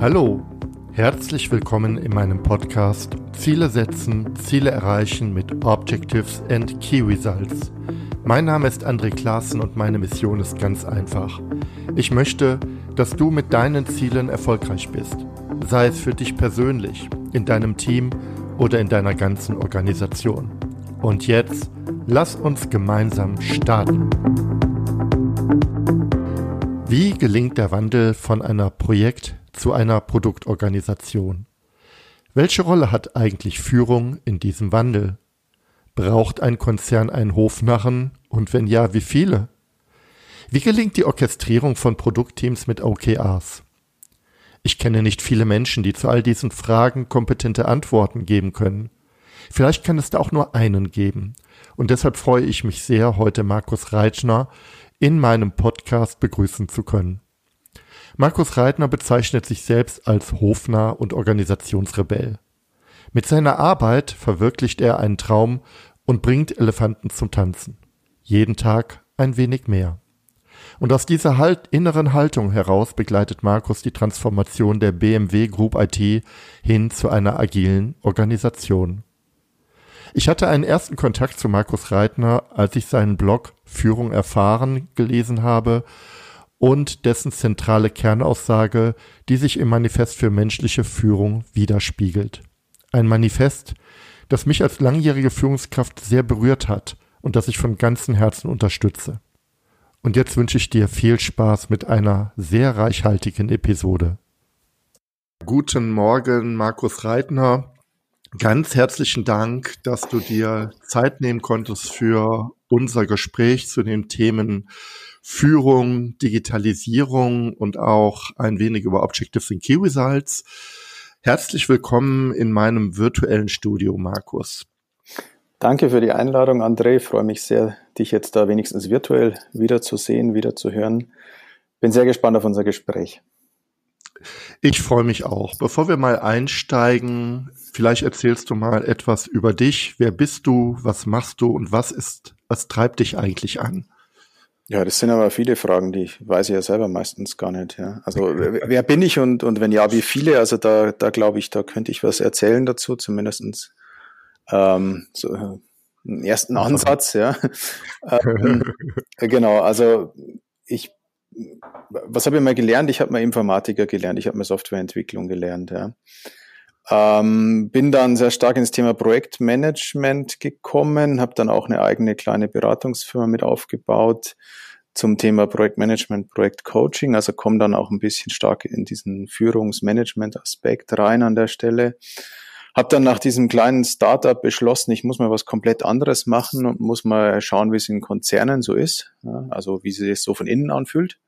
Hallo, herzlich willkommen in meinem Podcast Ziele setzen, Ziele erreichen mit Objectives and Key Results. Mein Name ist André Klaassen und meine Mission ist ganz einfach. Ich möchte, dass du mit deinen Zielen erfolgreich bist, sei es für dich persönlich, in deinem Team oder in deiner ganzen Organisation. Und jetzt, lass uns gemeinsam starten. Wie gelingt der Wandel von einer Projekt- zu einer Produktorganisation? Welche Rolle hat eigentlich Führung in diesem Wandel? Braucht ein Konzern einen Hofnarren und wenn ja, wie viele? Wie gelingt die Orchestrierung von Produktteams mit OKRs? Ich kenne nicht viele Menschen, die zu all diesen Fragen kompetente Antworten geben können. Vielleicht kann es da auch nur einen geben. Und deshalb freue ich mich sehr, heute Markus Reitschner in meinem Podcast begrüßen zu können. Markus Reitner bezeichnet sich selbst als Hofnarr und Organisationsrebell. Mit seiner Arbeit verwirklicht er einen Traum und bringt Elefanten zum Tanzen. Jeden Tag ein wenig mehr. Und aus dieser halt inneren Haltung heraus begleitet Markus die Transformation der BMW Group IT hin zu einer agilen Organisation. Ich hatte einen ersten Kontakt zu Markus Reitner, als ich seinen Blog Führung erfahren gelesen habe und dessen zentrale Kernaussage, die sich im Manifest für menschliche Führung widerspiegelt. Ein Manifest, das mich als langjährige Führungskraft sehr berührt hat und das ich von ganzem Herzen unterstütze. Und jetzt wünsche ich dir viel Spaß mit einer sehr reichhaltigen Episode. Guten Morgen, Markus Reitner. Ganz herzlichen Dank, dass du dir Zeit nehmen konntest für unser Gespräch zu den Themen Führung, Digitalisierung und auch ein wenig über Objectives and Key Results. Herzlich willkommen in meinem virtuellen Studio, Markus. Danke für die Einladung, André. Ich freue mich sehr, dich jetzt da wenigstens virtuell wiederzusehen, wieder zu hören. Bin sehr gespannt auf unser Gespräch. Ich freue mich auch. Bevor wir mal einsteigen, vielleicht erzählst du mal etwas über dich. Wer bist du? Was machst du? Und was ist, was treibt dich eigentlich an? Ja, das sind aber viele Fragen, die ich weiß ich ja selber meistens gar nicht. Ja. Also wer bin ich und, und wenn ja, wie viele? Also da, da glaube ich, da könnte ich was erzählen dazu, zumindestens ähm, so einen ersten Ansatz, ja. ähm, genau, also ich was habe ich mal gelernt? Ich habe mal Informatiker gelernt, ich habe mal Softwareentwicklung gelernt, ja. Ähm, bin dann sehr stark ins Thema Projektmanagement gekommen, habe dann auch eine eigene kleine Beratungsfirma mit aufgebaut zum Thema Projektmanagement, Projektcoaching, also komme dann auch ein bisschen stark in diesen Führungsmanagement-Aspekt rein an der Stelle. Habe dann nach diesem kleinen Startup beschlossen, ich muss mal was komplett anderes machen und muss mal schauen, wie es in Konzernen so ist, ja, also wie sich das so von innen anfühlt.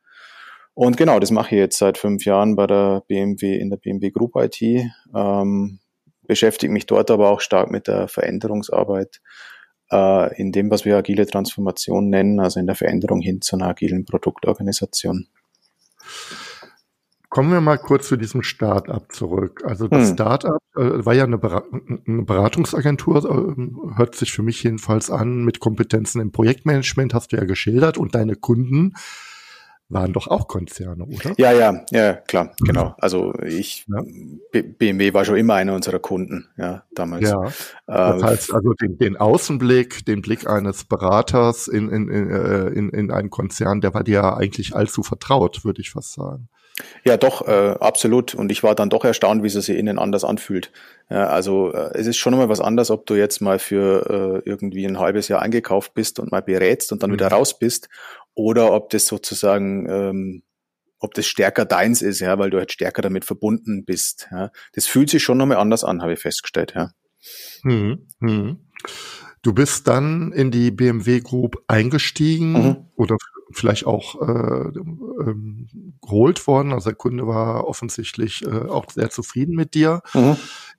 Und genau, das mache ich jetzt seit fünf Jahren bei der BMW, in der BMW Group IT. Ähm, beschäftige mich dort aber auch stark mit der Veränderungsarbeit äh, in dem, was wir agile Transformation nennen, also in der Veränderung hin zu einer agilen Produktorganisation. Kommen wir mal kurz zu diesem Start-up zurück. Also das hm. Start-up äh, war ja eine, Ber eine Beratungsagentur, äh, hört sich für mich jedenfalls an, mit Kompetenzen im Projektmanagement, hast du ja geschildert, und deine Kunden waren doch auch Konzerne, oder? Ja, ja, ja, klar, genau. Also ich, ja. BMW war schon immer einer unserer Kunden, ja, damals. Ja. Das äh, heißt also den, den Außenblick, den Blick eines Beraters in, in, in, äh, in, in einen Konzern, der war dir ja eigentlich allzu vertraut, würde ich fast sagen. Ja, doch, äh, absolut. Und ich war dann doch erstaunt, wie es sich innen anders anfühlt. Ja, also äh, es ist schon mal was anderes, ob du jetzt mal für äh, irgendwie ein halbes Jahr eingekauft bist und mal berätst und dann mhm. wieder raus bist oder ob das sozusagen, ähm, ob das stärker deins ist, ja, weil du halt stärker damit verbunden bist. Ja. Das fühlt sich schon nochmal anders an, habe ich festgestellt, ja. Hm, hm. Du bist dann in die BMW Group eingestiegen mhm. oder vielleicht auch äh, ähm, geholt worden. Also der Kunde war offensichtlich äh, auch sehr zufrieden mit dir mhm.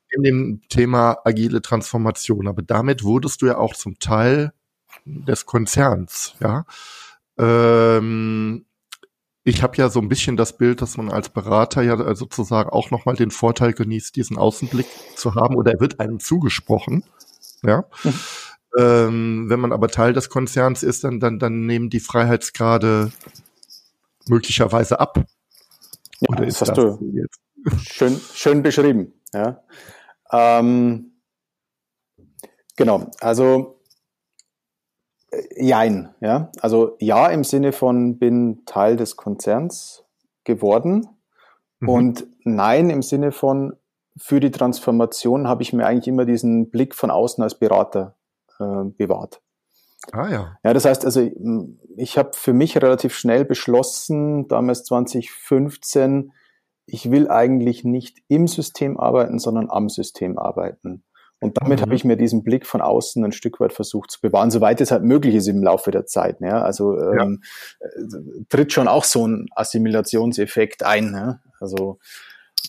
in dem Thema agile Transformation. Aber damit wurdest du ja auch zum Teil des Konzerns, ja. Ähm, ich habe ja so ein bisschen das Bild, dass man als Berater ja sozusagen auch nochmal den Vorteil genießt, diesen Außenblick zu haben oder er wird einem zugesprochen. Ja. Mhm. Ähm, wenn man aber Teil des Konzerns ist, dann, dann, dann nehmen die Freiheitsgrade möglicherweise ab. Ja, oder ist das, das jetzt schön, schön beschrieben. Ja. Ähm, genau, also äh, Jein, ja. Also ja im Sinne von bin Teil des Konzerns geworden mhm. und nein im Sinne von für die Transformation habe ich mir eigentlich immer diesen Blick von außen als Berater äh, bewahrt. Ah ja. Ja, das heißt also, ich habe für mich relativ schnell beschlossen, damals 2015, ich will eigentlich nicht im System arbeiten, sondern am System arbeiten. Und damit mhm. habe ich mir diesen Blick von außen ein Stück weit versucht zu bewahren, soweit es halt möglich ist im Laufe der Zeit. Ja? Also ähm, ja. Tritt schon auch so ein Assimilationseffekt ein. Ja? Also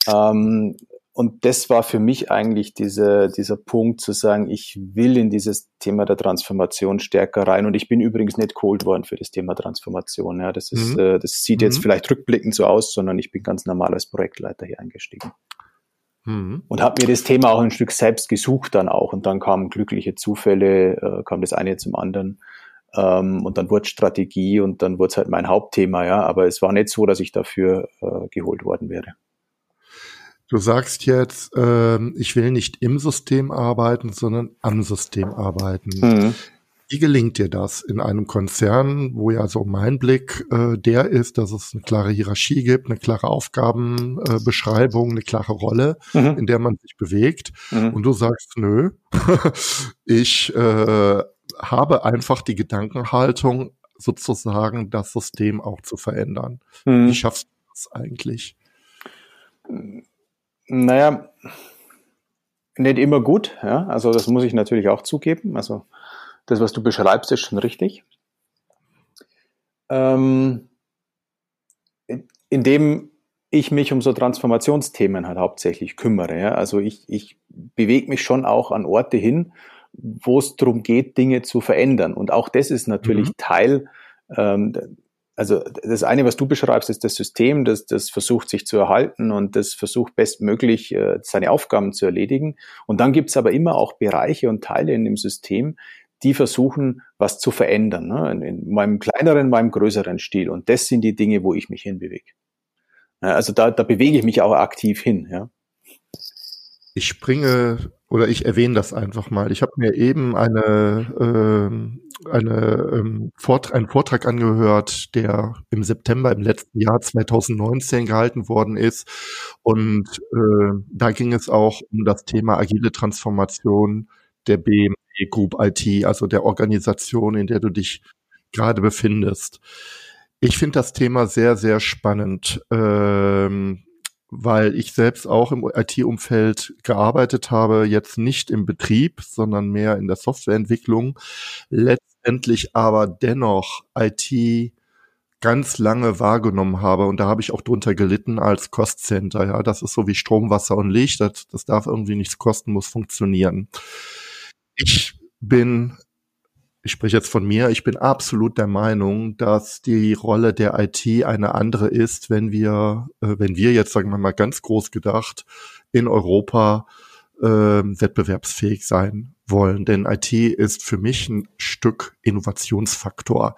ähm, und das war für mich eigentlich diese, dieser Punkt zu sagen, ich will in dieses Thema der Transformation stärker rein. Und ich bin übrigens nicht cold worden für das Thema Transformation. Ja, das ist, mhm. äh, das sieht jetzt mhm. vielleicht rückblickend so aus, sondern ich bin ganz normal als Projektleiter hier eingestiegen. Mhm. Und habe mir das Thema auch ein Stück selbst gesucht dann auch. Und dann kamen glückliche Zufälle, äh, kam das eine zum anderen. Ähm, und dann wurde Strategie und dann wurde es halt mein Hauptthema, ja. Aber es war nicht so, dass ich dafür äh, geholt worden wäre. Du sagst jetzt, äh, ich will nicht im System arbeiten, sondern am System arbeiten. Mhm. Wie gelingt dir das in einem Konzern, wo ja so mein Blick äh, der ist, dass es eine klare Hierarchie gibt, eine klare Aufgabenbeschreibung, äh, eine klare Rolle, mhm. in der man sich bewegt. Mhm. Und du sagst, nö, ich äh, habe einfach die Gedankenhaltung, sozusagen das System auch zu verändern. Mhm. Wie schaffst du das eigentlich? Naja, nicht immer gut. Ja? Also das muss ich natürlich auch zugeben. Also das, was du beschreibst, ist schon richtig. Ähm, indem ich mich um so Transformationsthemen halt hauptsächlich kümmere. Ja? Also ich, ich bewege mich schon auch an Orte hin, wo es darum geht, Dinge zu verändern. Und auch das ist natürlich mhm. Teil ähm, also das eine, was du beschreibst, ist das System, das, das versucht sich zu erhalten und das versucht bestmöglich äh, seine Aufgaben zu erledigen. Und dann gibt es aber immer auch Bereiche und Teile in dem System, die versuchen, was zu verändern, ne? in, in meinem kleineren, meinem größeren Stil. Und das sind die Dinge, wo ich mich hinbewege. Ja, also da, da bewege ich mich auch aktiv hin. Ja. Ich springe oder ich erwähne das einfach mal. Ich habe mir eben eine, äh, eine, ähm, Vort einen Vortrag angehört, der im September im letzten Jahr 2019 gehalten worden ist. Und äh, da ging es auch um das Thema agile Transformation der Group IT, also der Organisation, in der du dich gerade befindest. Ich finde das Thema sehr, sehr spannend. Ähm, weil ich selbst auch im IT-Umfeld gearbeitet habe, jetzt nicht im Betrieb, sondern mehr in der Softwareentwicklung, letztendlich aber dennoch IT ganz lange wahrgenommen habe und da habe ich auch drunter gelitten als Cost-Center. Ja, das ist so wie Strom, Wasser und Licht. Das, das darf irgendwie nichts kosten, muss funktionieren. Ich bin ich spreche jetzt von mir, ich bin absolut der Meinung, dass die Rolle der IT eine andere ist, wenn wir, äh, wenn wir jetzt, sagen wir mal ganz groß gedacht, in Europa äh, wettbewerbsfähig sein wollen. Denn IT ist für mich ein Stück Innovationsfaktor.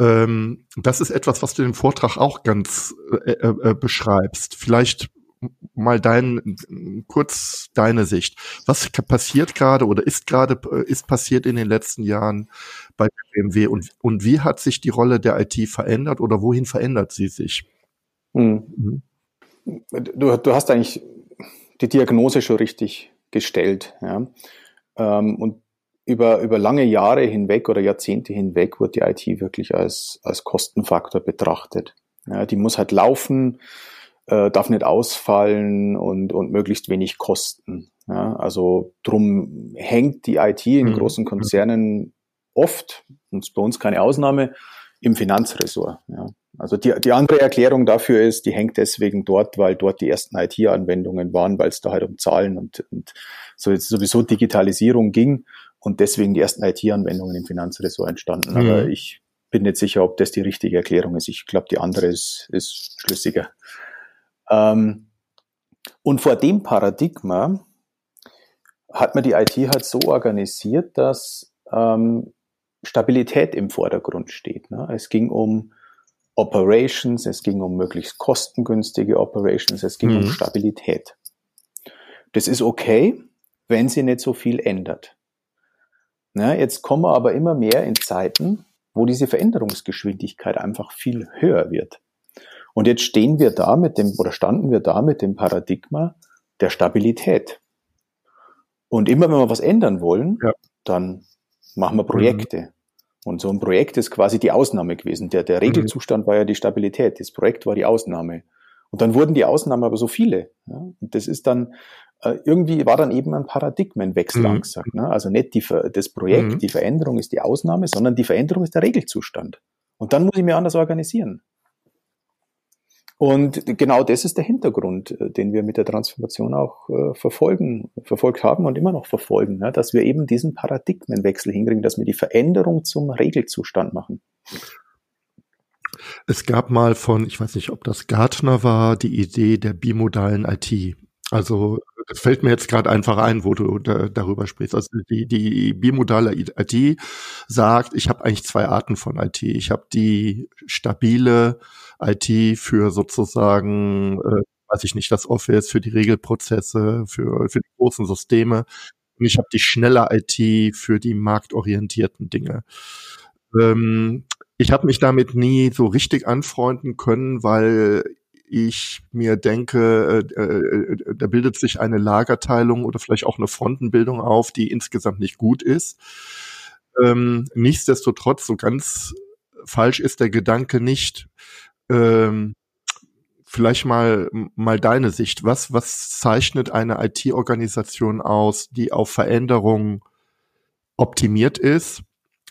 Ähm, das ist etwas, was du im Vortrag auch ganz äh, äh, äh beschreibst. Vielleicht mal dein, kurz deine Sicht. Was passiert gerade oder ist gerade, äh, ist passiert in den letzten Jahren bei BMW und, und wie hat sich die Rolle der IT verändert oder wohin verändert sie sich? Hm. Mhm. Du, du hast eigentlich die Diagnose schon richtig gestellt, ja. Ähm, und über, über lange Jahre hinweg oder Jahrzehnte hinweg wird die IT wirklich als, als Kostenfaktor betrachtet. Ja, die muss halt laufen, äh, darf nicht ausfallen und, und möglichst wenig kosten. Ja, also drum hängt die IT in mhm. großen Konzernen oft, und bei uns keine Ausnahme, im Finanzressort. Ja. Also die, die andere Erklärung dafür ist, die hängt deswegen dort, weil dort die ersten IT-Anwendungen waren, weil es da halt um Zahlen und, und so jetzt sowieso Digitalisierung ging und deswegen die ersten IT-Anwendungen im Finanzressort entstanden. Mhm. Aber ich bin nicht sicher, ob das die richtige Erklärung ist. Ich glaube, die andere ist, ist schlüssiger. Ähm, und vor dem Paradigma hat man die IT halt so organisiert, dass ähm, Stabilität im Vordergrund steht. Ne? Es ging um Operations, es ging um möglichst kostengünstige Operations, es ging mhm. um Stabilität. Das ist okay, wenn sie nicht so viel ändert. Na, jetzt kommen wir aber immer mehr in Zeiten, wo diese Veränderungsgeschwindigkeit einfach viel höher wird. Und jetzt stehen wir da mit dem, oder standen wir da mit dem Paradigma der Stabilität. Und immer wenn wir was ändern wollen, ja. dann machen wir Projekte. Mhm. Und so ein Projekt ist quasi die Ausnahme gewesen. Der, der Regelzustand mhm. war ja die Stabilität. Das Projekt war die Ausnahme. Und dann wurden die Ausnahmen aber so viele. Ja? Und das ist dann, äh, irgendwie war dann eben ein Paradigmenwechsel mhm. angesagt. Ne? Also nicht die, das Projekt, mhm. die Veränderung ist die Ausnahme, sondern die Veränderung ist der Regelzustand. Und dann muss ich mir anders organisieren. Und genau das ist der Hintergrund, äh, den wir mit der Transformation auch äh, verfolgen, verfolgt haben und immer noch verfolgen, ne? dass wir eben diesen Paradigmenwechsel hinkriegen, dass wir die Veränderung zum Regelzustand machen. Es gab mal von, ich weiß nicht, ob das Gartner war, die Idee der bimodalen IT. Also das fällt mir jetzt gerade einfach ein, wo du da, darüber sprichst. Also die, die bimodale IT sagt, ich habe eigentlich zwei Arten von IT. Ich habe die stabile IT für sozusagen, äh, weiß ich nicht, das Office, für die Regelprozesse, für, für die großen Systeme. Und ich habe die schnelle IT für die marktorientierten Dinge. Ähm, ich habe mich damit nie so richtig anfreunden können, weil ich mir denke, äh, äh, da bildet sich eine Lagerteilung oder vielleicht auch eine Frontenbildung auf, die insgesamt nicht gut ist. Ähm, nichtsdestotrotz, so ganz falsch ist der Gedanke nicht. Ähm, vielleicht mal, mal deine Sicht. Was, was zeichnet eine IT-Organisation aus, die auf Veränderungen optimiert ist?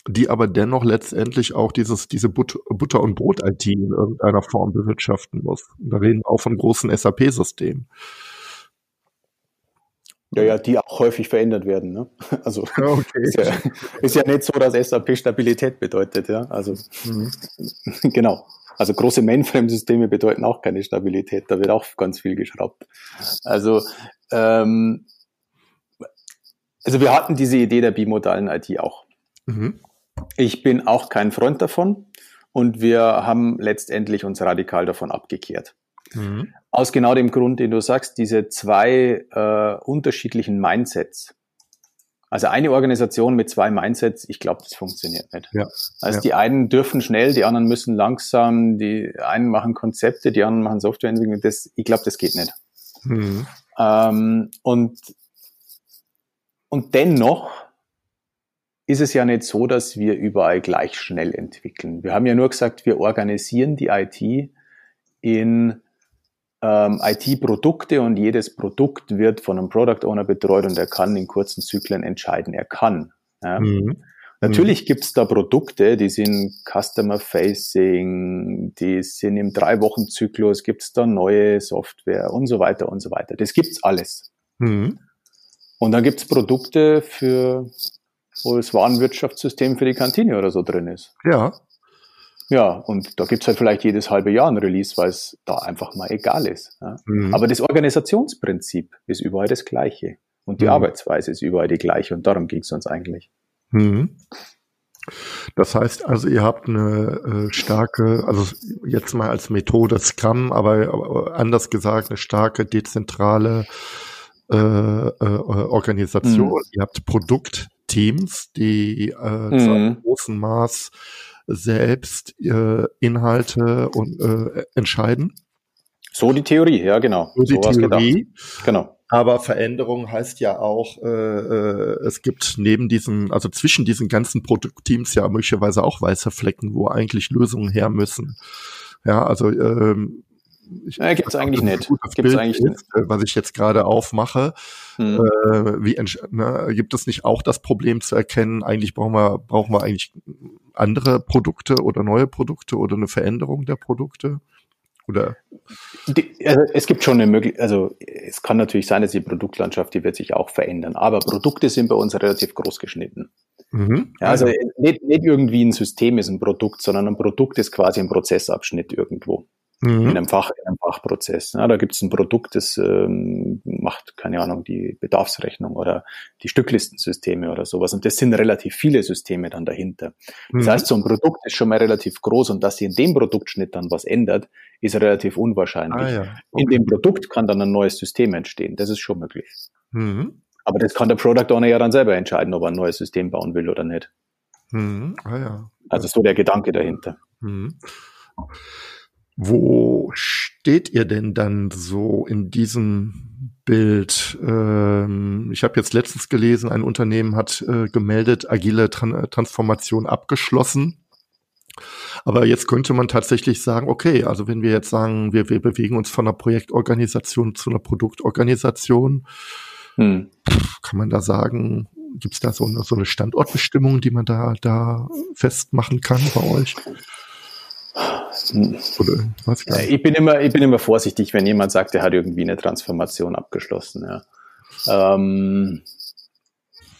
Die aber dennoch letztendlich auch dieses, diese But Butter- und Brot-IT in irgendeiner Form bewirtschaften muss. Und da reden wir auch von großen SAP-Systemen. Ja, ja, die auch häufig verändert werden. Ne? Also okay. ist, ja, ist ja nicht so, dass SAP Stabilität bedeutet, ja. Also mhm. genau. Also große Mainframe-Systeme bedeuten auch keine Stabilität. Da wird auch ganz viel geschraubt. Also ähm, also wir hatten diese Idee der bimodalen IT auch. Mhm. Ich bin auch kein Freund davon und wir haben letztendlich uns radikal davon abgekehrt. Mhm. Aus genau dem Grund, den du sagst, diese zwei äh, unterschiedlichen Mindsets. Also eine Organisation mit zwei Mindsets, ich glaube, das funktioniert nicht. Ja. Also ja. die einen dürfen schnell, die anderen müssen langsam, die einen machen Konzepte, die anderen machen Softwareentwicklung. Das, ich glaube, das geht nicht. Mhm. Ähm, und, und dennoch ist es ja nicht so, dass wir überall gleich schnell entwickeln. Wir haben ja nur gesagt, wir organisieren die IT in ähm, IT-Produkte und jedes Produkt wird von einem Product Owner betreut und er kann in kurzen Zyklen entscheiden. Er kann. Ja. Mhm. Natürlich mhm. gibt's da Produkte, die sind Customer-Facing, die sind im Drei-Wochen-Zyklus, gibt's da neue Software und so weiter und so weiter. Das gibt's alles. Mhm. Und dann gibt's Produkte für wo das Warenwirtschaftssystem für die Kantine oder so drin ist. Ja. Ja, und da gibt's halt vielleicht jedes halbe Jahr ein Release, weil es da einfach mal egal ist. Ja. Mhm. Aber das Organisationsprinzip ist überall das gleiche. Und die mhm. Arbeitsweise ist überall die gleiche. Und darum ging's uns eigentlich. Mhm. Das heißt also, ihr habt eine äh, starke, also jetzt mal als Methode Scrum, aber, aber anders gesagt, eine starke dezentrale äh, äh, Organisation. Mhm. Ihr habt Produkt Teams, die äh, mhm. zu einem großen Maß selbst äh, Inhalte und äh, entscheiden. So die Theorie, ja genau. So die so Theorie. Genau. Aber Veränderung heißt ja auch, äh, äh, es gibt neben diesen, also zwischen diesen ganzen Produktteams ja möglicherweise auch weiße Flecken, wo eigentlich Lösungen her müssen. Ja, also ähm, ich, ja, gibt's eigentlich nicht. Gibt's eigentlich ist, nicht. Was ich jetzt gerade aufmache, hm. äh, wie ne, gibt es nicht auch das Problem zu erkennen? Eigentlich brauchen wir brauchen wir eigentlich andere Produkte oder neue Produkte oder eine Veränderung der Produkte? Oder? Also es gibt schon eine Möglichkeit, also es kann natürlich sein, dass die Produktlandschaft, die wird sich auch verändern. Aber Produkte sind bei uns relativ groß geschnitten. Mhm. Ja, also nicht, nicht irgendwie ein System ist ein Produkt, sondern ein Produkt ist quasi ein Prozessabschnitt irgendwo mhm. in, einem Fach, in einem Fachprozess. Ja, da gibt es ein Produkt, das ähm, macht, keine Ahnung, die Bedarfsrechnung oder die Stücklistensysteme oder sowas. Und das sind relativ viele Systeme dann dahinter. Das mhm. heißt, so ein Produkt ist schon mal relativ groß und dass sich in dem Produktschnitt dann was ändert, ist relativ unwahrscheinlich. Ah, ja. okay. In dem Produkt kann dann ein neues System entstehen. Das ist schon möglich. Mhm. Aber das kann der Product Owner ja dann selber entscheiden, ob er ein neues System bauen will oder nicht. Mhm. Ah, ja. Also so der Gedanke dahinter. Mhm. Wo steht ihr denn dann so in diesem Bild? Ähm, ich habe jetzt letztens gelesen, ein Unternehmen hat äh, gemeldet, agile Tran Transformation abgeschlossen. Aber jetzt könnte man tatsächlich sagen, okay, also wenn wir jetzt sagen, wir, wir bewegen uns von einer Projektorganisation zu einer Produktorganisation, hm. kann man da sagen, gibt es da so eine, so eine Standortbestimmung, die man da, da festmachen kann bei euch? Oder ich bin immer, ich bin immer vorsichtig, wenn jemand sagt, er hat irgendwie eine Transformation abgeschlossen. Ja. Ähm,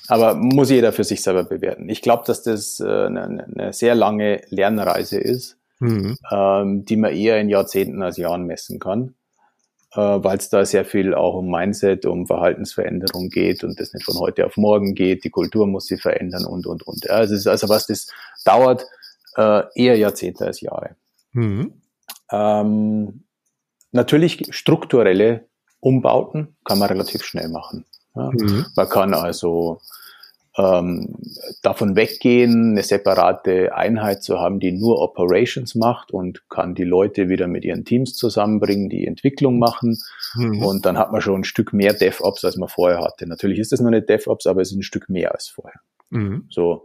aber muss jeder für sich selber bewerten. Ich glaube, dass das äh, eine, eine, sehr lange Lernreise ist, mhm. ähm, die man eher in Jahrzehnten als Jahren messen kann, äh, weil es da sehr viel auch um Mindset, um Verhaltensveränderung geht und das nicht von heute auf morgen geht. Die Kultur muss sich verändern und und und. Ja, also, also was das dauert, äh, eher Jahrzehnte als Jahre. Mhm. Ähm, natürlich strukturelle Umbauten kann man relativ schnell machen. Ja. Mhm. Man kann also ähm, davon weggehen, eine separate Einheit zu haben, die nur Operations macht und kann die Leute wieder mit ihren Teams zusammenbringen, die Entwicklung machen. Mhm. Und dann hat man schon ein Stück mehr DevOps, als man vorher hatte. Natürlich ist das noch nicht DevOps, aber es ist ein Stück mehr als vorher. Mhm. So.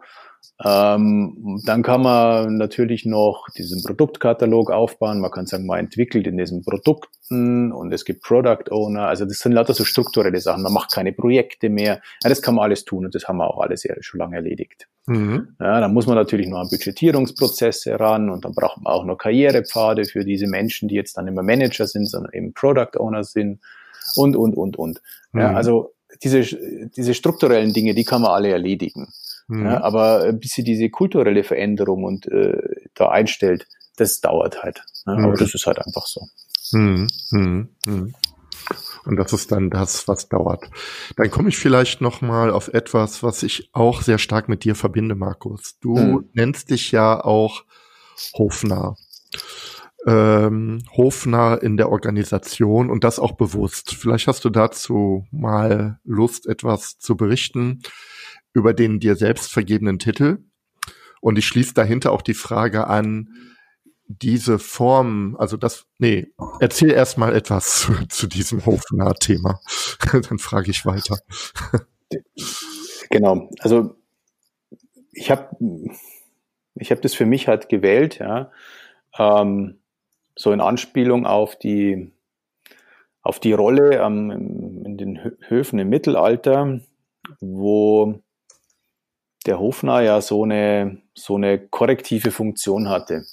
Ähm, dann kann man natürlich noch diesen Produktkatalog aufbauen. Man kann sagen, man entwickelt in diesen Produkten und es gibt Product Owner. Also das sind lauter so strukturelle Sachen. Man macht keine Projekte mehr. Ja, das kann man alles tun und das haben wir auch alles schon lange erledigt. Mhm. Ja, dann muss man natürlich noch an Budgetierungsprozesse ran und dann braucht man auch noch Karrierepfade für diese Menschen, die jetzt dann immer Manager sind, sondern eben Product Owner sind und, und, und, und. Mhm. Ja, also diese, diese strukturellen Dinge, die kann man alle erledigen. Mhm. Ja, aber bis sie diese kulturelle Veränderung und äh, da einstellt, das dauert halt. Ne? Mhm. Aber das ist halt einfach so. Mhm. Mhm. mhm. Und das ist dann das, was dauert. Dann komme ich vielleicht noch mal auf etwas, was ich auch sehr stark mit dir verbinde, Markus. Du mhm. nennst dich ja auch hofnah. Ähm, hofnah in der Organisation und das auch bewusst. Vielleicht hast du dazu mal Lust, etwas zu berichten über den dir selbst vergebenen Titel. Und ich schließe dahinter auch die Frage an, diese Form, also das, nee, erzähl erst mal etwas zu, zu diesem Hofnah-Thema. Dann frage ich weiter. Genau, also ich habe ich hab das für mich halt gewählt, ja, ähm, so in Anspielung auf die auf die Rolle ähm, in den Höfen im Mittelalter, wo der Hofner ja so eine, so eine korrektive Funktion hatte.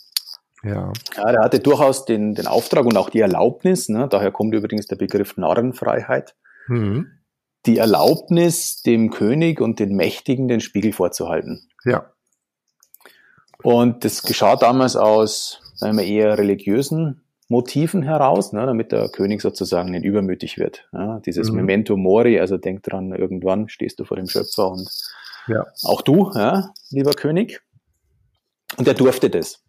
Ja. ja, der hatte durchaus den, den Auftrag und auch die Erlaubnis, ne, daher kommt übrigens der Begriff Narrenfreiheit, mhm. die Erlaubnis, dem König und den Mächtigen den Spiegel vorzuhalten. Ja. Und das geschah damals aus sagen wir, eher religiösen Motiven heraus, ne, damit der König sozusagen nicht übermütig wird. Ja, dieses mhm. Memento Mori, also denk dran, irgendwann stehst du vor dem Schöpfer und ja. Auch du, ja, lieber König. Und er durfte das.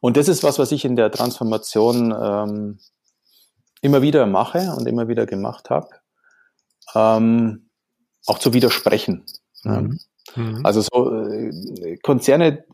Und das ist was, was ich in der Transformation ähm, immer wieder mache und immer wieder gemacht habe. Ähm, auch zu widersprechen. Mhm. Mhm. Also so äh, Konzerne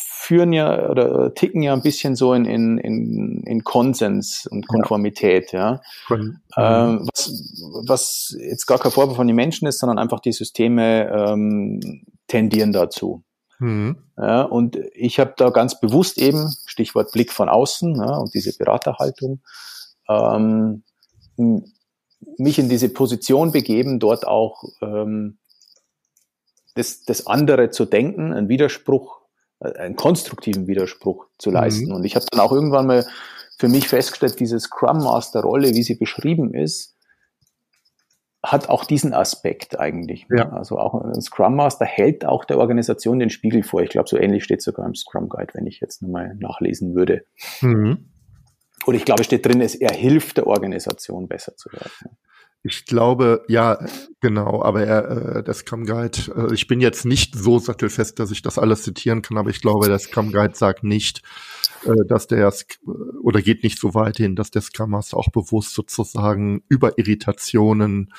führen ja oder ticken ja ein bisschen so in, in, in, in Konsens und Konformität, ja. ja. Mhm. Ähm, was, was jetzt gar kein Vorwurf von den Menschen ist, sondern einfach die Systeme ähm, tendieren dazu. Mhm. Ja, und ich habe da ganz bewusst eben, Stichwort Blick von außen ja, und diese Beraterhaltung, ähm, mich in diese Position begeben, dort auch ähm, das, das andere zu denken, einen Widerspruch, einen konstruktiven Widerspruch zu leisten. Mhm. Und ich habe dann auch irgendwann mal für mich festgestellt, diese Scrum Master Rolle, wie sie beschrieben ist, hat auch diesen Aspekt eigentlich. Ja. Also auch ein Scrum Master hält auch der Organisation den Spiegel vor. Ich glaube, so ähnlich steht sogar im Scrum Guide, wenn ich jetzt nochmal nachlesen würde. Mhm. Oder ich glaube, steht drin, es er hilft der Organisation besser zu werden. Ich glaube, ja, genau, aber er, äh, der Scrum Guide, äh, ich bin jetzt nicht so sattelfest, dass ich das alles zitieren kann, aber ich glaube, der Scrum Guide sagt nicht, äh, dass der, oder geht nicht so weit hin, dass der Scrum Master auch bewusst sozusagen über Irritationen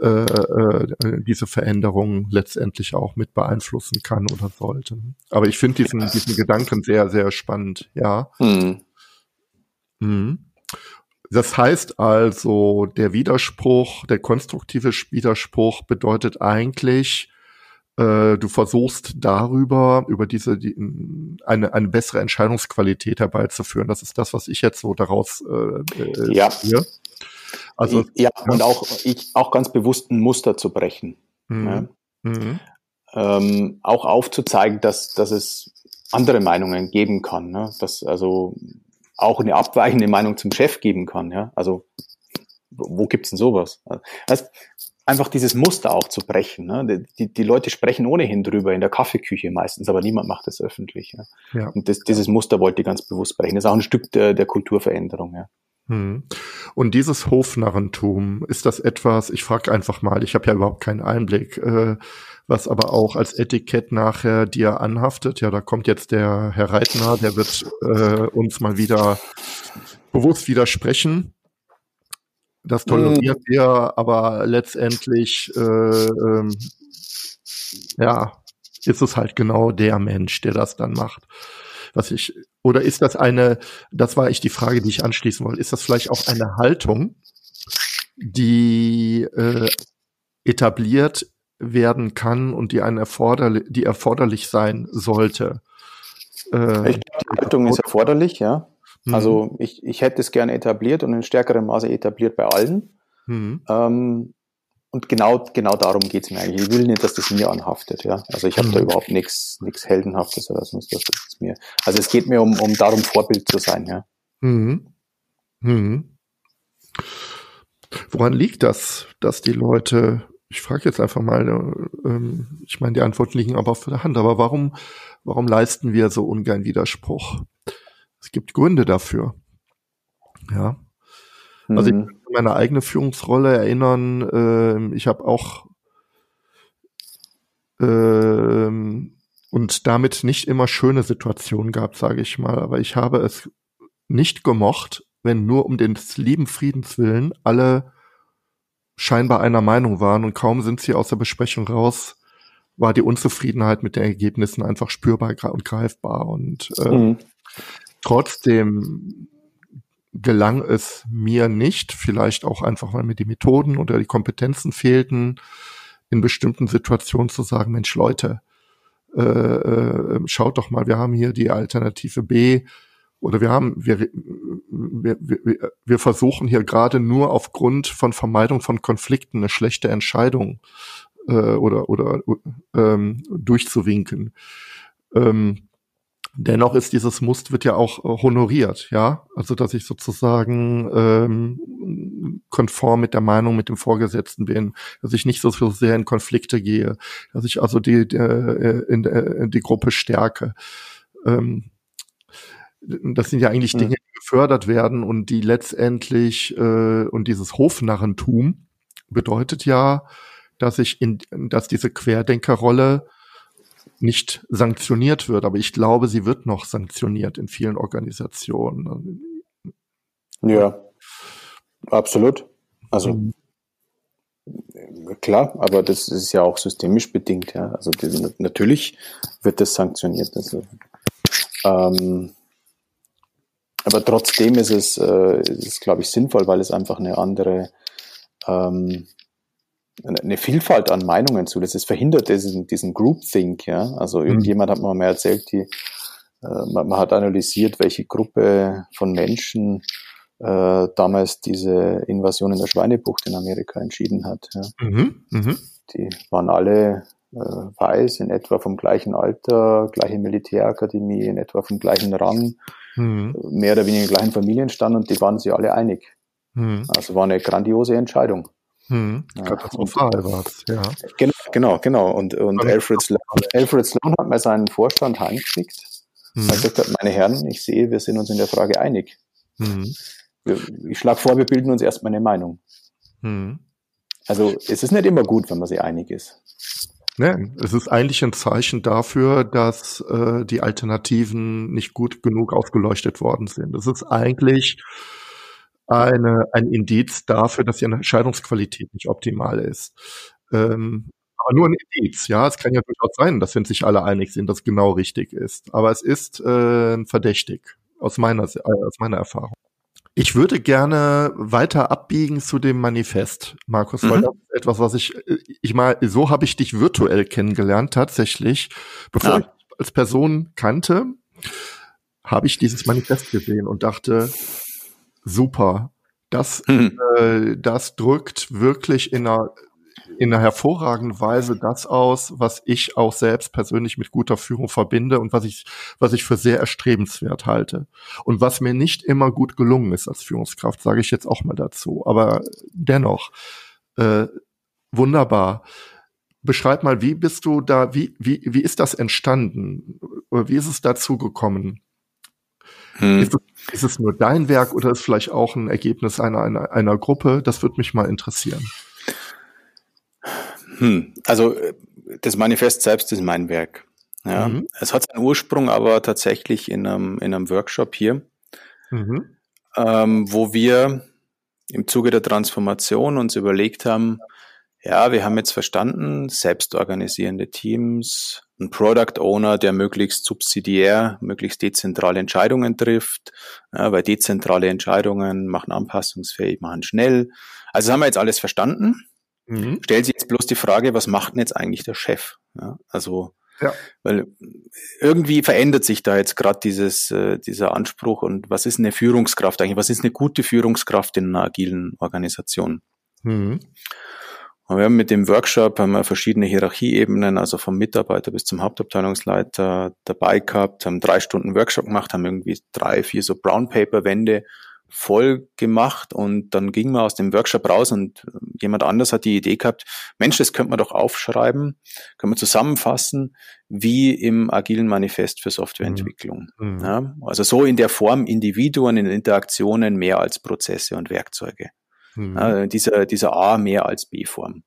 äh, äh, diese Veränderungen letztendlich auch mit beeinflussen kann oder sollte. Aber ich finde diesen, diesen Gedanken sehr, sehr spannend, ja. Mhm. Mhm. Das heißt also, der Widerspruch, der konstruktive Widerspruch bedeutet eigentlich, äh, du versuchst darüber, über diese, die, eine, eine bessere Entscheidungsqualität herbeizuführen. Das ist das, was ich jetzt so daraus äh, äh ja. Sehe. Also, ja, ja, und auch, ich, auch ganz bewusst ein Muster zu brechen. Mhm. Ja. Mhm. Ähm, auch aufzuzeigen, dass, dass es andere Meinungen geben kann. Ne? Dass also auch eine abweichende Meinung zum Chef geben kann. Ja? Also wo gibt's denn sowas? Also, einfach dieses Muster auch zu brechen. Ne? Die, die Leute sprechen ohnehin drüber in der Kaffeeküche meistens, aber niemand macht das öffentlich. Ja? ja. Und das, dieses Muster wollte ich ganz bewusst brechen. Das ist auch ein Stück der, der Kulturveränderung. Ja. Hm. Und dieses Hofnarrentum, ist das etwas, ich frage einfach mal, ich habe ja überhaupt keinen Einblick, äh, was aber auch als Etikett nachher dir anhaftet. Ja, da kommt jetzt der Herr Reitner, der wird äh, uns mal wieder bewusst widersprechen. Das toleriert mhm. wir, aber letztendlich äh, ähm, ja, ist es halt genau der Mensch, der das dann macht. Was ich, oder ist das eine, das war ich die Frage, die ich anschließen wollte, ist das vielleicht auch eine Haltung, die äh, etabliert werden kann und die, einen erforderlich, die erforderlich sein sollte. Äh, ich glaube, die Haltung ist erforderlich, ja. Mhm. Also ich, ich hätte es gerne etabliert und in stärkerem Maße etabliert bei allen. Mhm. Ähm, und genau, genau darum geht's mir eigentlich. Ich will nicht, dass das mir anhaftet, ja. Also ich habe mhm. da überhaupt nichts nichts Heldenhaftes oder sonst was. Das ist mir. Also es geht mir um, um darum, Vorbild zu sein, ja. Mhm. Mhm. Woran liegt das, dass die Leute ich frage jetzt einfach mal, äh, ähm, ich meine, die Antworten liegen aber auf der Hand, aber warum, warum leisten wir so ungern Widerspruch? Es gibt Gründe dafür. Ja. Mhm. Also ich kann meine eigene Führungsrolle erinnern, äh, ich habe auch äh, und damit nicht immer schöne Situationen gehabt, sage ich mal, aber ich habe es nicht gemocht, wenn nur um den lieben Friedens willen alle scheinbar einer Meinung waren und kaum sind sie aus der Besprechung raus, war die Unzufriedenheit mit den Ergebnissen einfach spürbar und greifbar. Und äh, mhm. trotzdem gelang es mir nicht, vielleicht auch einfach, weil mir die Methoden oder die Kompetenzen fehlten, in bestimmten Situationen zu sagen, Mensch, Leute, äh, äh, schaut doch mal, wir haben hier die Alternative B, oder wir haben, wir, wir, wir, wir versuchen hier gerade nur aufgrund von Vermeidung von Konflikten eine schlechte Entscheidung äh, oder, oder ähm, durchzuwinken. Ähm, dennoch ist dieses Must wird ja auch honoriert, ja. Also dass ich sozusagen ähm, konform mit der Meinung mit dem Vorgesetzten bin, dass ich nicht so, sehr in Konflikte gehe, dass ich also die, die, äh, in, in die Gruppe stärke. Ähm, das sind ja eigentlich Dinge, die gefördert werden und die letztendlich äh, und dieses Hofnarrentum bedeutet ja, dass ich in, dass diese Querdenkerrolle nicht sanktioniert wird, aber ich glaube, sie wird noch sanktioniert in vielen Organisationen. Ja, absolut. Also mhm. klar, aber das ist ja auch systemisch bedingt, ja. Also die, natürlich wird das sanktioniert. Also, ähm, aber trotzdem ist es, äh, ist, glaube ich, sinnvoll, weil es einfach eine andere, ähm, eine Vielfalt an Meinungen zulässt. Es verhindert diesen, diesen Groupthink, ja. Also mhm. irgendjemand hat mir mal erzählt, die, äh, man, man, hat analysiert, welche Gruppe von Menschen äh, damals diese Invasion in der Schweinebucht in Amerika entschieden hat. Ja. Mhm. Mhm. Die waren alle äh, weiß, in etwa vom gleichen Alter, gleiche Militärakademie, in etwa vom gleichen Rang mhm. mehr oder weniger gleichen Familienstand und die waren sich alle einig. Mhm. Also war eine grandiose Entscheidung. Mhm. Katastrophal ja, war es, ja. Genau, genau, genau. Und, und Alfred, Sloan, Alfred Sloan hat mir seinen Vorstand heimgeschickt. Mhm. Er gesagt hat, meine Herren, ich sehe, wir sind uns in der Frage einig. Mhm. Ich schlage vor, wir bilden uns erstmal eine Meinung. Mhm. Also es ist nicht immer gut, wenn man sich einig ist. Ne, es ist eigentlich ein Zeichen dafür, dass äh, die Alternativen nicht gut genug ausgeleuchtet worden sind. Es ist eigentlich eine, ein Indiz dafür, dass die Entscheidungsqualität nicht optimal ist. Ähm, aber nur ein Indiz, ja. Es kann ja durchaus sein, dass wenn sich alle einig sind, das genau richtig ist. Aber es ist äh, verdächtig aus meiner, äh, aus meiner Erfahrung. Ich würde gerne weiter abbiegen zu dem Manifest, Markus, mhm. weil das ist etwas, was ich, ich mal, so habe ich dich virtuell kennengelernt, tatsächlich. Bevor ja. ich als Person kannte, habe ich dieses Manifest gesehen und dachte, super, das, mhm. äh, das drückt wirklich in einer in einer hervorragenden Weise das aus, was ich auch selbst persönlich mit guter Führung verbinde und was ich, was ich für sehr erstrebenswert halte. Und was mir nicht immer gut gelungen ist als Führungskraft, sage ich jetzt auch mal dazu. Aber dennoch, äh, wunderbar. Beschreib mal, wie bist du da, wie, wie, wie ist das entstanden? Oder wie ist es dazu gekommen? Hm. Ist, es, ist es nur dein Werk oder ist es vielleicht auch ein Ergebnis einer, einer, einer Gruppe? Das würde mich mal interessieren. Hm, also äh, das Manifest selbst ist mein Werk. Ja. Mhm. Es hat seinen Ursprung aber tatsächlich in einem, in einem Workshop hier, mhm. ähm, wo wir im Zuge der Transformation uns überlegt haben, ja, wir haben jetzt verstanden, selbstorganisierende Teams, ein Product Owner, der möglichst subsidiär, möglichst dezentrale Entscheidungen trifft, ja, weil dezentrale Entscheidungen machen anpassungsfähig, machen schnell. Also haben wir jetzt alles verstanden. Mhm. Stellt sich jetzt bloß die Frage, was macht denn jetzt eigentlich der Chef? Ja, also, ja. weil irgendwie verändert sich da jetzt gerade dieses, äh, dieser Anspruch und was ist eine Führungskraft eigentlich? Was ist eine gute Führungskraft in einer agilen Organisation? Mhm. Und wir haben mit dem Workshop haben wir verschiedene Hierarchieebenen, also vom Mitarbeiter bis zum Hauptabteilungsleiter dabei gehabt, haben drei Stunden Workshop gemacht, haben irgendwie drei, vier so Brown Paper Wände voll gemacht und dann ging man aus dem Workshop raus und jemand anders hat die Idee gehabt, Mensch, das könnte man doch aufschreiben, können wir zusammenfassen, wie im agilen Manifest für Softwareentwicklung. Mhm. Ja, also so in der Form Individuen in Interaktionen mehr als Prozesse und Werkzeuge. Mhm. Ja, dieser, dieser A mehr als B-Form.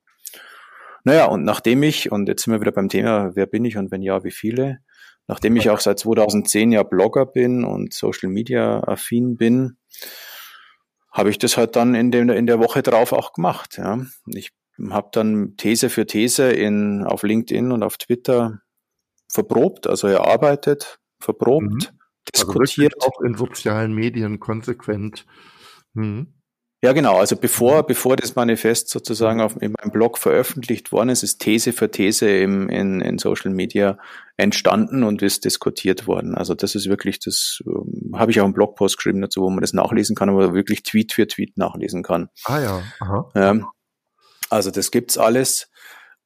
Naja, und nachdem ich, und jetzt sind wir wieder beim Thema, wer bin ich und wenn ja, wie viele, nachdem ich auch seit 2010 ja Blogger bin und Social Media affin bin, habe ich das halt dann in, dem, in der Woche drauf auch gemacht. Ja. Ich habe dann These für These in, auf LinkedIn und auf Twitter verprobt, also erarbeitet, verprobt, mhm. Also diskutiert. Also auch in sozialen Medien konsequent. Mhm. Ja, genau. Also bevor, mhm. bevor das Manifest sozusagen auf, in meinem Blog veröffentlicht worden ist, ist These für These im, in, in Social Media entstanden und ist diskutiert worden. Also das ist wirklich, das ähm, habe ich auch einen Blogpost geschrieben dazu, wo man das nachlesen kann, aber wirklich Tweet für Tweet nachlesen kann. Ah ja. Aha. Ähm, also das gibt's alles.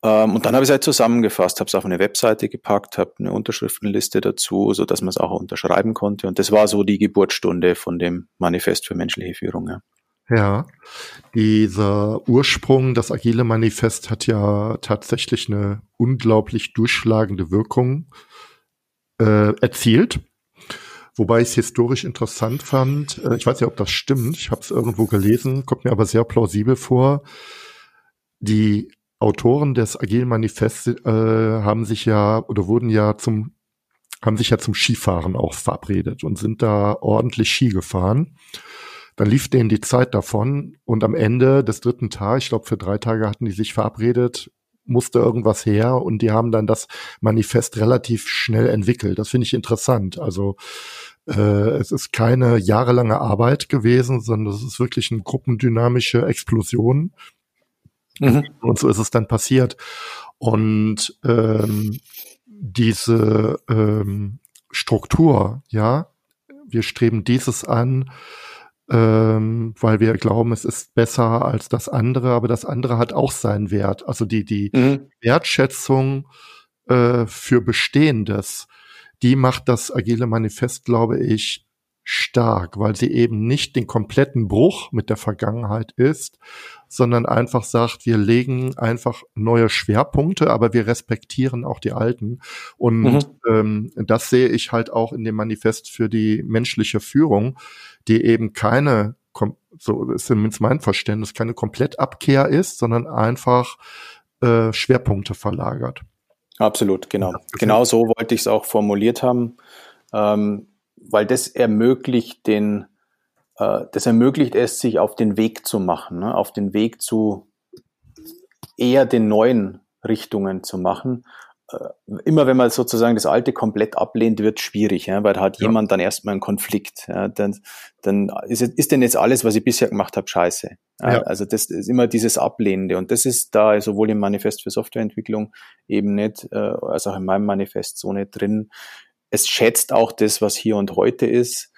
Ähm, und dann habe ich es halt zusammengefasst, habe es auf eine Webseite gepackt, habe eine Unterschriftenliste dazu, so dass man es auch unterschreiben konnte. Und das war so die Geburtsstunde von dem Manifest für menschliche Führung. Ja. Ja, dieser Ursprung, das Agile Manifest hat ja tatsächlich eine unglaublich durchschlagende Wirkung äh, erzielt. Wobei ich es historisch interessant fand. Äh, ich weiß nicht, ob das stimmt. Ich habe es irgendwo gelesen, kommt mir aber sehr plausibel vor. Die Autoren des Agile Manifests äh, haben sich ja oder wurden ja zum haben sich ja zum Skifahren auch verabredet und sind da ordentlich Ski gefahren. Dann lief denen die Zeit davon und am Ende des dritten Tages, ich glaube für drei Tage hatten die sich verabredet, musste irgendwas her und die haben dann das Manifest relativ schnell entwickelt. Das finde ich interessant. Also äh, es ist keine jahrelange Arbeit gewesen, sondern es ist wirklich eine gruppendynamische Explosion. Mhm. Und so ist es dann passiert. Und ähm, diese ähm, Struktur, ja, wir streben dieses an, ähm, weil wir glauben, es ist besser als das andere, aber das andere hat auch seinen Wert. Also die, die mhm. Wertschätzung äh, für Bestehendes, die macht das Agile Manifest, glaube ich, stark, weil sie eben nicht den kompletten Bruch mit der Vergangenheit ist, sondern einfach sagt, wir legen einfach neue Schwerpunkte, aber wir respektieren auch die alten. Und mhm. ähm, das sehe ich halt auch in dem Manifest für die menschliche Führung, die eben keine so ist zumindest mein Verständnis, keine Komplettabkehr ist, sondern einfach äh, Schwerpunkte verlagert. Absolut, genau. Genau so wollte ich es auch formuliert haben, ähm, weil das ermöglicht den, äh, das ermöglicht es, sich auf den Weg zu machen, ne? auf den Weg zu eher den neuen Richtungen zu machen äh, immer wenn man sozusagen das Alte komplett ablehnt, wird schwierig, ja, weil da hat ja. jemand dann erstmal einen Konflikt. Ja, dann dann ist, ist denn jetzt alles, was ich bisher gemacht habe, scheiße. Ja. Also das ist immer dieses Ablehnende. Und das ist da sowohl im Manifest für Softwareentwicklung eben nicht, äh, als auch in meinem Manifest so nicht drin. Es schätzt auch das, was hier und heute ist.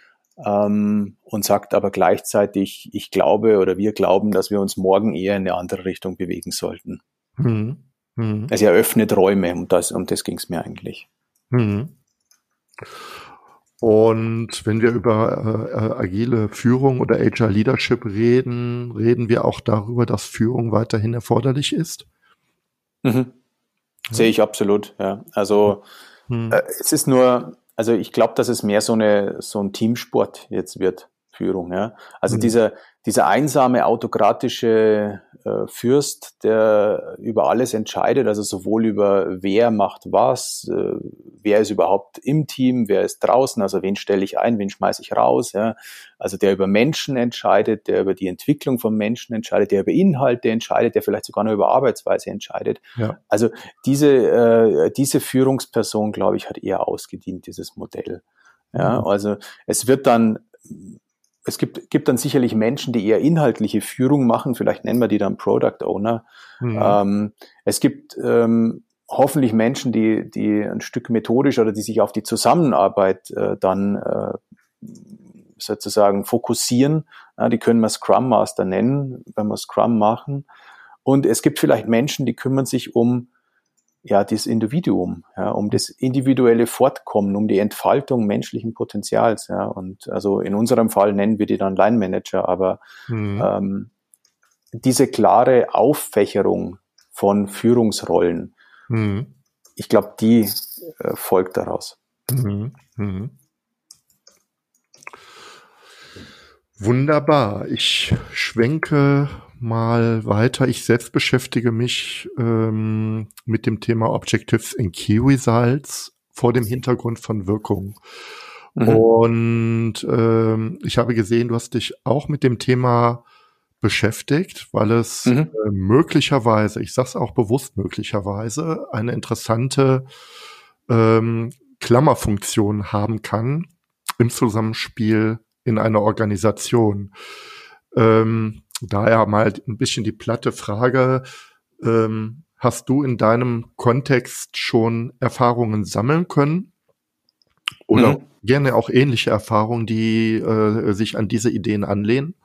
Ähm, und sagt aber gleichzeitig, ich glaube oder wir glauben, dass wir uns morgen eher in eine andere Richtung bewegen sollten. Mhm. Mhm. Also er öffnet Räume, um das, um das ging es mir eigentlich. Mhm. Und wenn wir über äh, äh, agile Führung oder Agile Leadership reden, reden wir auch darüber, dass Führung weiterhin erforderlich ist? Mhm. Sehe ich absolut, ja. Also mhm. äh, es ist nur, also ich glaube, dass es mehr so eine so ein Teamsport jetzt wird, Führung, ja. Also mhm. dieser, dieser einsame autokratische äh, Fürst, der über alles entscheidet, also sowohl über wer macht was, äh, wer ist überhaupt im Team, wer ist draußen, also wen stelle ich ein, wen schmeiße ich raus, ja. Also der über Menschen entscheidet, der über die Entwicklung von Menschen entscheidet, der über Inhalte entscheidet, der vielleicht sogar noch über Arbeitsweise entscheidet. Ja. Also diese, äh, diese Führungsperson, glaube ich, hat eher ausgedient, dieses Modell. Ja, mhm. also es wird dann es gibt, gibt dann sicherlich Menschen, die eher inhaltliche Führung machen, vielleicht nennen wir die dann Product Owner. Mhm. Ähm, es gibt ähm, hoffentlich Menschen, die, die ein Stück methodisch oder die sich auf die Zusammenarbeit äh, dann äh, sozusagen fokussieren. Ja, die können wir Scrum Master nennen, wenn wir Scrum machen. Und es gibt vielleicht Menschen, die kümmern sich um ja, das Individuum, ja, um das individuelle Fortkommen, um die Entfaltung menschlichen Potenzials. Ja. Und also in unserem Fall nennen wir die dann Line Manager, aber mhm. ähm, diese klare Auffächerung von Führungsrollen, mhm. ich glaube, die äh, folgt daraus. Mhm. mhm. Wunderbar. Ich schwenke mal weiter. Ich selbst beschäftige mich ähm, mit dem Thema Objectives in Key Results vor dem Hintergrund von Wirkung. Mhm. Und ähm, ich habe gesehen, du hast dich auch mit dem Thema beschäftigt, weil es mhm. äh, möglicherweise, ich sage es auch bewusst möglicherweise, eine interessante ähm, Klammerfunktion haben kann im Zusammenspiel in einer Organisation. Ähm, Daher mal ein bisschen die platte Frage, ähm, hast du in deinem Kontext schon Erfahrungen sammeln können? Oder mhm. gerne auch ähnliche Erfahrungen, die äh, sich an diese Ideen anlehnen?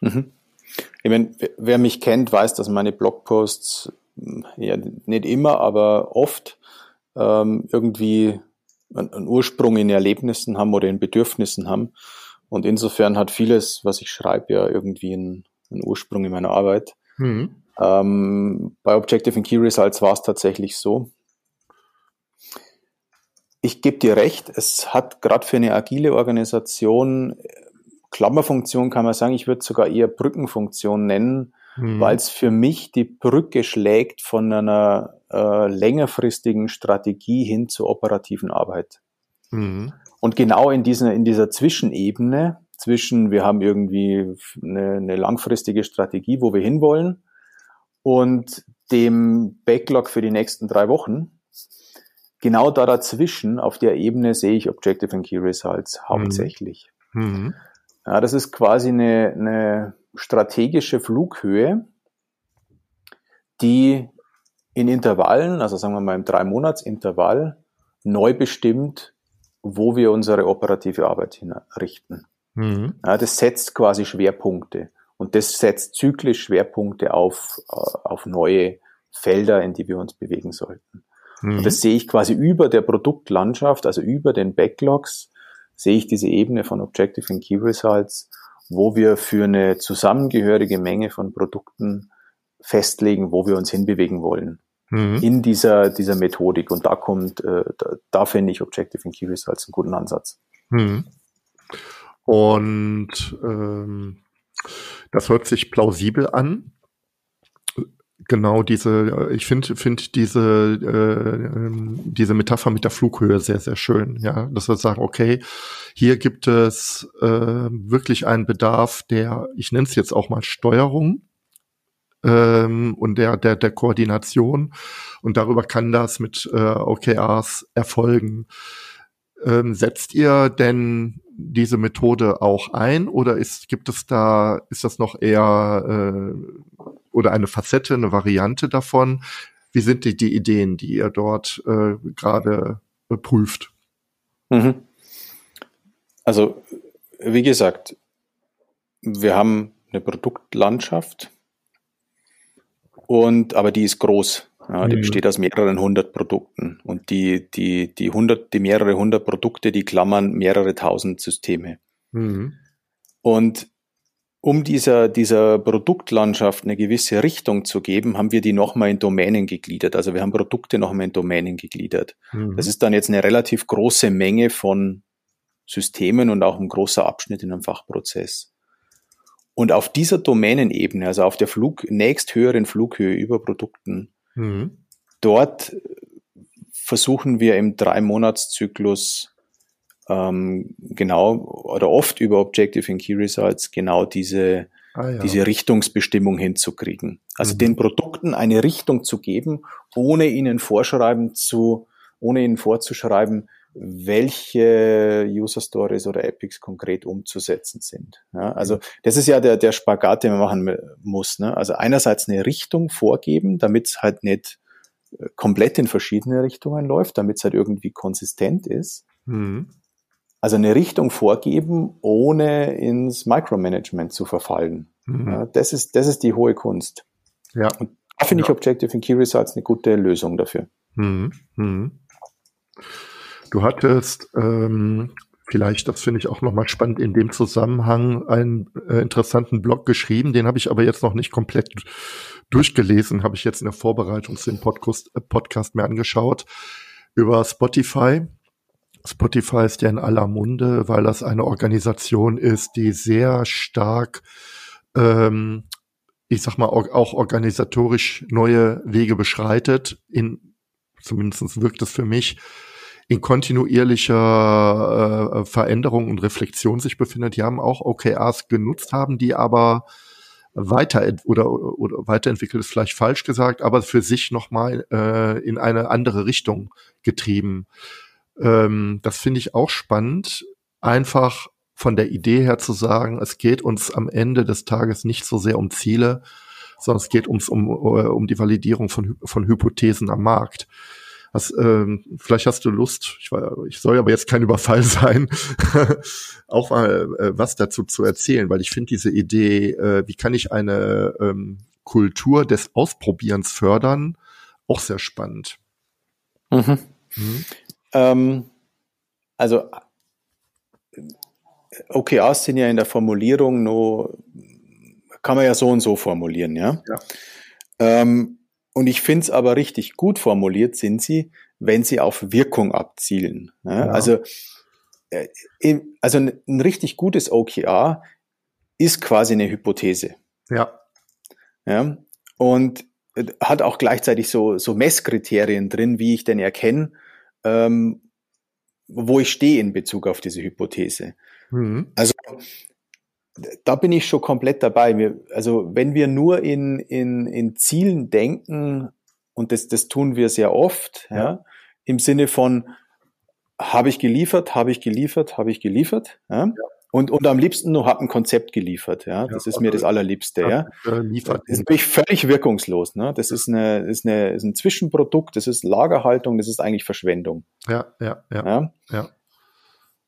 Mhm. Ich meine, wer mich kennt, weiß, dass meine Blogposts hm, ja nicht immer, aber oft ähm, irgendwie einen Ursprung in Erlebnissen haben oder in Bedürfnissen haben. Und insofern hat vieles, was ich schreibe, ja irgendwie einen, einen Ursprung in meiner Arbeit. Mhm. Ähm, bei Objective and Key Results war es tatsächlich so. Ich gebe dir recht, es hat gerade für eine agile Organisation Klammerfunktion kann man sagen, ich würde sogar eher Brückenfunktion nennen, mhm. weil es für mich die Brücke schlägt von einer äh, längerfristigen Strategie hin zur operativen Arbeit. Mhm. Und genau in dieser, in dieser Zwischenebene zwischen, wir haben irgendwie eine, eine langfristige Strategie, wo wir hinwollen, und dem Backlog für die nächsten drei Wochen. Genau da dazwischen, auf der Ebene, sehe ich Objective and Key Results mhm. hauptsächlich. Mhm. Ja, das ist quasi eine, eine strategische Flughöhe, die in Intervallen, also sagen wir mal im Drei-Monats-Intervall, neu bestimmt, wo wir unsere operative Arbeit hinrichten. Mhm. Ja, das setzt quasi Schwerpunkte und das setzt zyklisch Schwerpunkte auf, äh, auf neue Felder, in die wir uns bewegen sollten. Mhm. Und das sehe ich quasi über der Produktlandschaft, also über den Backlogs, sehe ich diese Ebene von Objective and Key Results, wo wir für eine zusammengehörige Menge von Produkten festlegen, wo wir uns hinbewegen wollen. Mhm. In dieser, dieser Methodik. Und da kommt, äh, da, da finde ich Objective and Key Results einen guten Ansatz. Mhm. Und ähm, Das hört sich plausibel an. Genau diese, ich finde finde diese äh, diese Metapher mit der Flughöhe sehr sehr schön, ja, dass wir sagen, okay, hier gibt es äh, wirklich einen Bedarf der, ich nenne es jetzt auch mal Steuerung ähm, und der der der Koordination und darüber kann das mit äh, OKRs erfolgen. Ähm, setzt ihr denn diese Methode auch ein oder ist, gibt es da, ist das noch eher äh, oder eine Facette, eine Variante davon? Wie sind die, die Ideen, die ihr dort äh, gerade prüft? Mhm. Also, wie gesagt, wir haben eine Produktlandschaft und aber die ist groß. Ja, die mhm. besteht aus mehreren hundert Produkten und die, die, die hundert, die mehrere hundert Produkte, die klammern mehrere tausend Systeme. Mhm. Und um dieser, dieser Produktlandschaft eine gewisse Richtung zu geben, haben wir die nochmal in Domänen gegliedert. Also wir haben Produkte nochmal in Domänen gegliedert. Mhm. Das ist dann jetzt eine relativ große Menge von Systemen und auch ein großer Abschnitt in einem Fachprozess. Und auf dieser Domänenebene, also auf der Flug, nächsthöheren Flughöhe über Produkten, Mhm. Dort versuchen wir im Drei-Monats-Zyklus ähm, genau oder oft über Objective and Key Results genau diese, ah, ja. diese Richtungsbestimmung hinzukriegen. Also mhm. den Produkten eine Richtung zu geben, ohne ihnen vorschreiben zu, ohne ihnen vorzuschreiben, welche User Stories oder Epics konkret umzusetzen sind. Ja, also mhm. das ist ja der, der Spagat, den man machen muss. Ne? Also einerseits eine Richtung vorgeben, damit es halt nicht äh, komplett in verschiedene Richtungen läuft, damit es halt irgendwie konsistent ist. Mhm. Also eine Richtung vorgeben, ohne ins Micromanagement zu verfallen. Mhm. Ja, das, ist, das ist die hohe Kunst. Ja. Und da finde ja. ich Objective and Key Results eine gute Lösung dafür. Mhm. Du hattest ähm, vielleicht, das finde ich auch nochmal spannend, in dem Zusammenhang einen äh, interessanten Blog geschrieben, den habe ich aber jetzt noch nicht komplett durchgelesen, habe ich jetzt in der Vorbereitung zu dem Podcast, äh, Podcast mir angeschaut, über Spotify. Spotify ist ja in aller Munde, weil das eine Organisation ist, die sehr stark, ähm, ich sag mal, auch organisatorisch neue Wege beschreitet. In, zumindest wirkt es für mich, in kontinuierlicher äh, Veränderung und Reflexion sich befindet. Die haben auch OKRs genutzt, haben die aber weiter oder, oder weiterentwickelt ist vielleicht falsch gesagt, aber für sich nochmal äh, in eine andere Richtung getrieben. Ähm, das finde ich auch spannend, einfach von der Idee her zu sagen, es geht uns am Ende des Tages nicht so sehr um Ziele, sondern es geht uns um, um die Validierung von, von Hypothesen am Markt. Was, ähm, vielleicht hast du Lust, ich, war, ich soll aber jetzt kein Überfall sein, auch mal äh, was dazu zu erzählen, weil ich finde diese Idee, äh, wie kann ich eine ähm, Kultur des Ausprobierens fördern, auch sehr spannend. Mhm. Mhm. Ähm, also OKRs sind ja in der Formulierung nur, kann man ja so und so formulieren, ja. ja. Ähm, und ich finde es aber richtig gut formuliert sind sie, wenn sie auf Wirkung abzielen. Ja, ja. Also, äh, also ein, ein richtig gutes OKR ist quasi eine Hypothese. Ja. Ja. Und äh, hat auch gleichzeitig so, so Messkriterien drin, wie ich denn erkenne, ähm, wo ich stehe in Bezug auf diese Hypothese. Mhm. Also da bin ich schon komplett dabei. Wir, also wenn wir nur in, in, in Zielen denken, und das, das tun wir sehr oft, ja, ja im Sinne von, habe ich geliefert, habe ich geliefert, habe ich geliefert, ja? ja. Und, und am liebsten nur habe ein Konzept geliefert, ja. Das ja, ist mir das Allerliebste, ja. Liefert. Das ist natürlich völlig wirkungslos, ne. Das ist eine, ist eine, ist ein Zwischenprodukt, das ist Lagerhaltung, das ist eigentlich Verschwendung. Ja, ja, ja. ja? ja.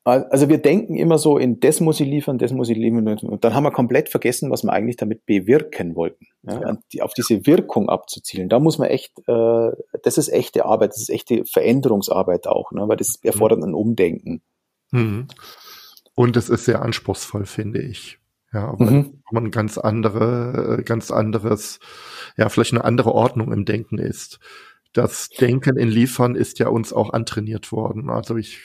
Also wir denken immer so in das muss ich liefern, das muss ich liefern und dann haben wir komplett vergessen, was wir eigentlich damit bewirken wollten. Ja, ja. auf diese Wirkung abzuzielen, da muss man echt, äh, das ist echte Arbeit, das ist echte Veränderungsarbeit auch, ne, weil das mhm. erfordert ein Umdenken. Mhm. Und es ist sehr anspruchsvoll, finde ich. Ja, weil mhm. man ganz andere, ganz anderes, ja, vielleicht eine andere Ordnung im Denken ist. Das Denken in Liefern ist ja uns auch antrainiert worden. Also ich.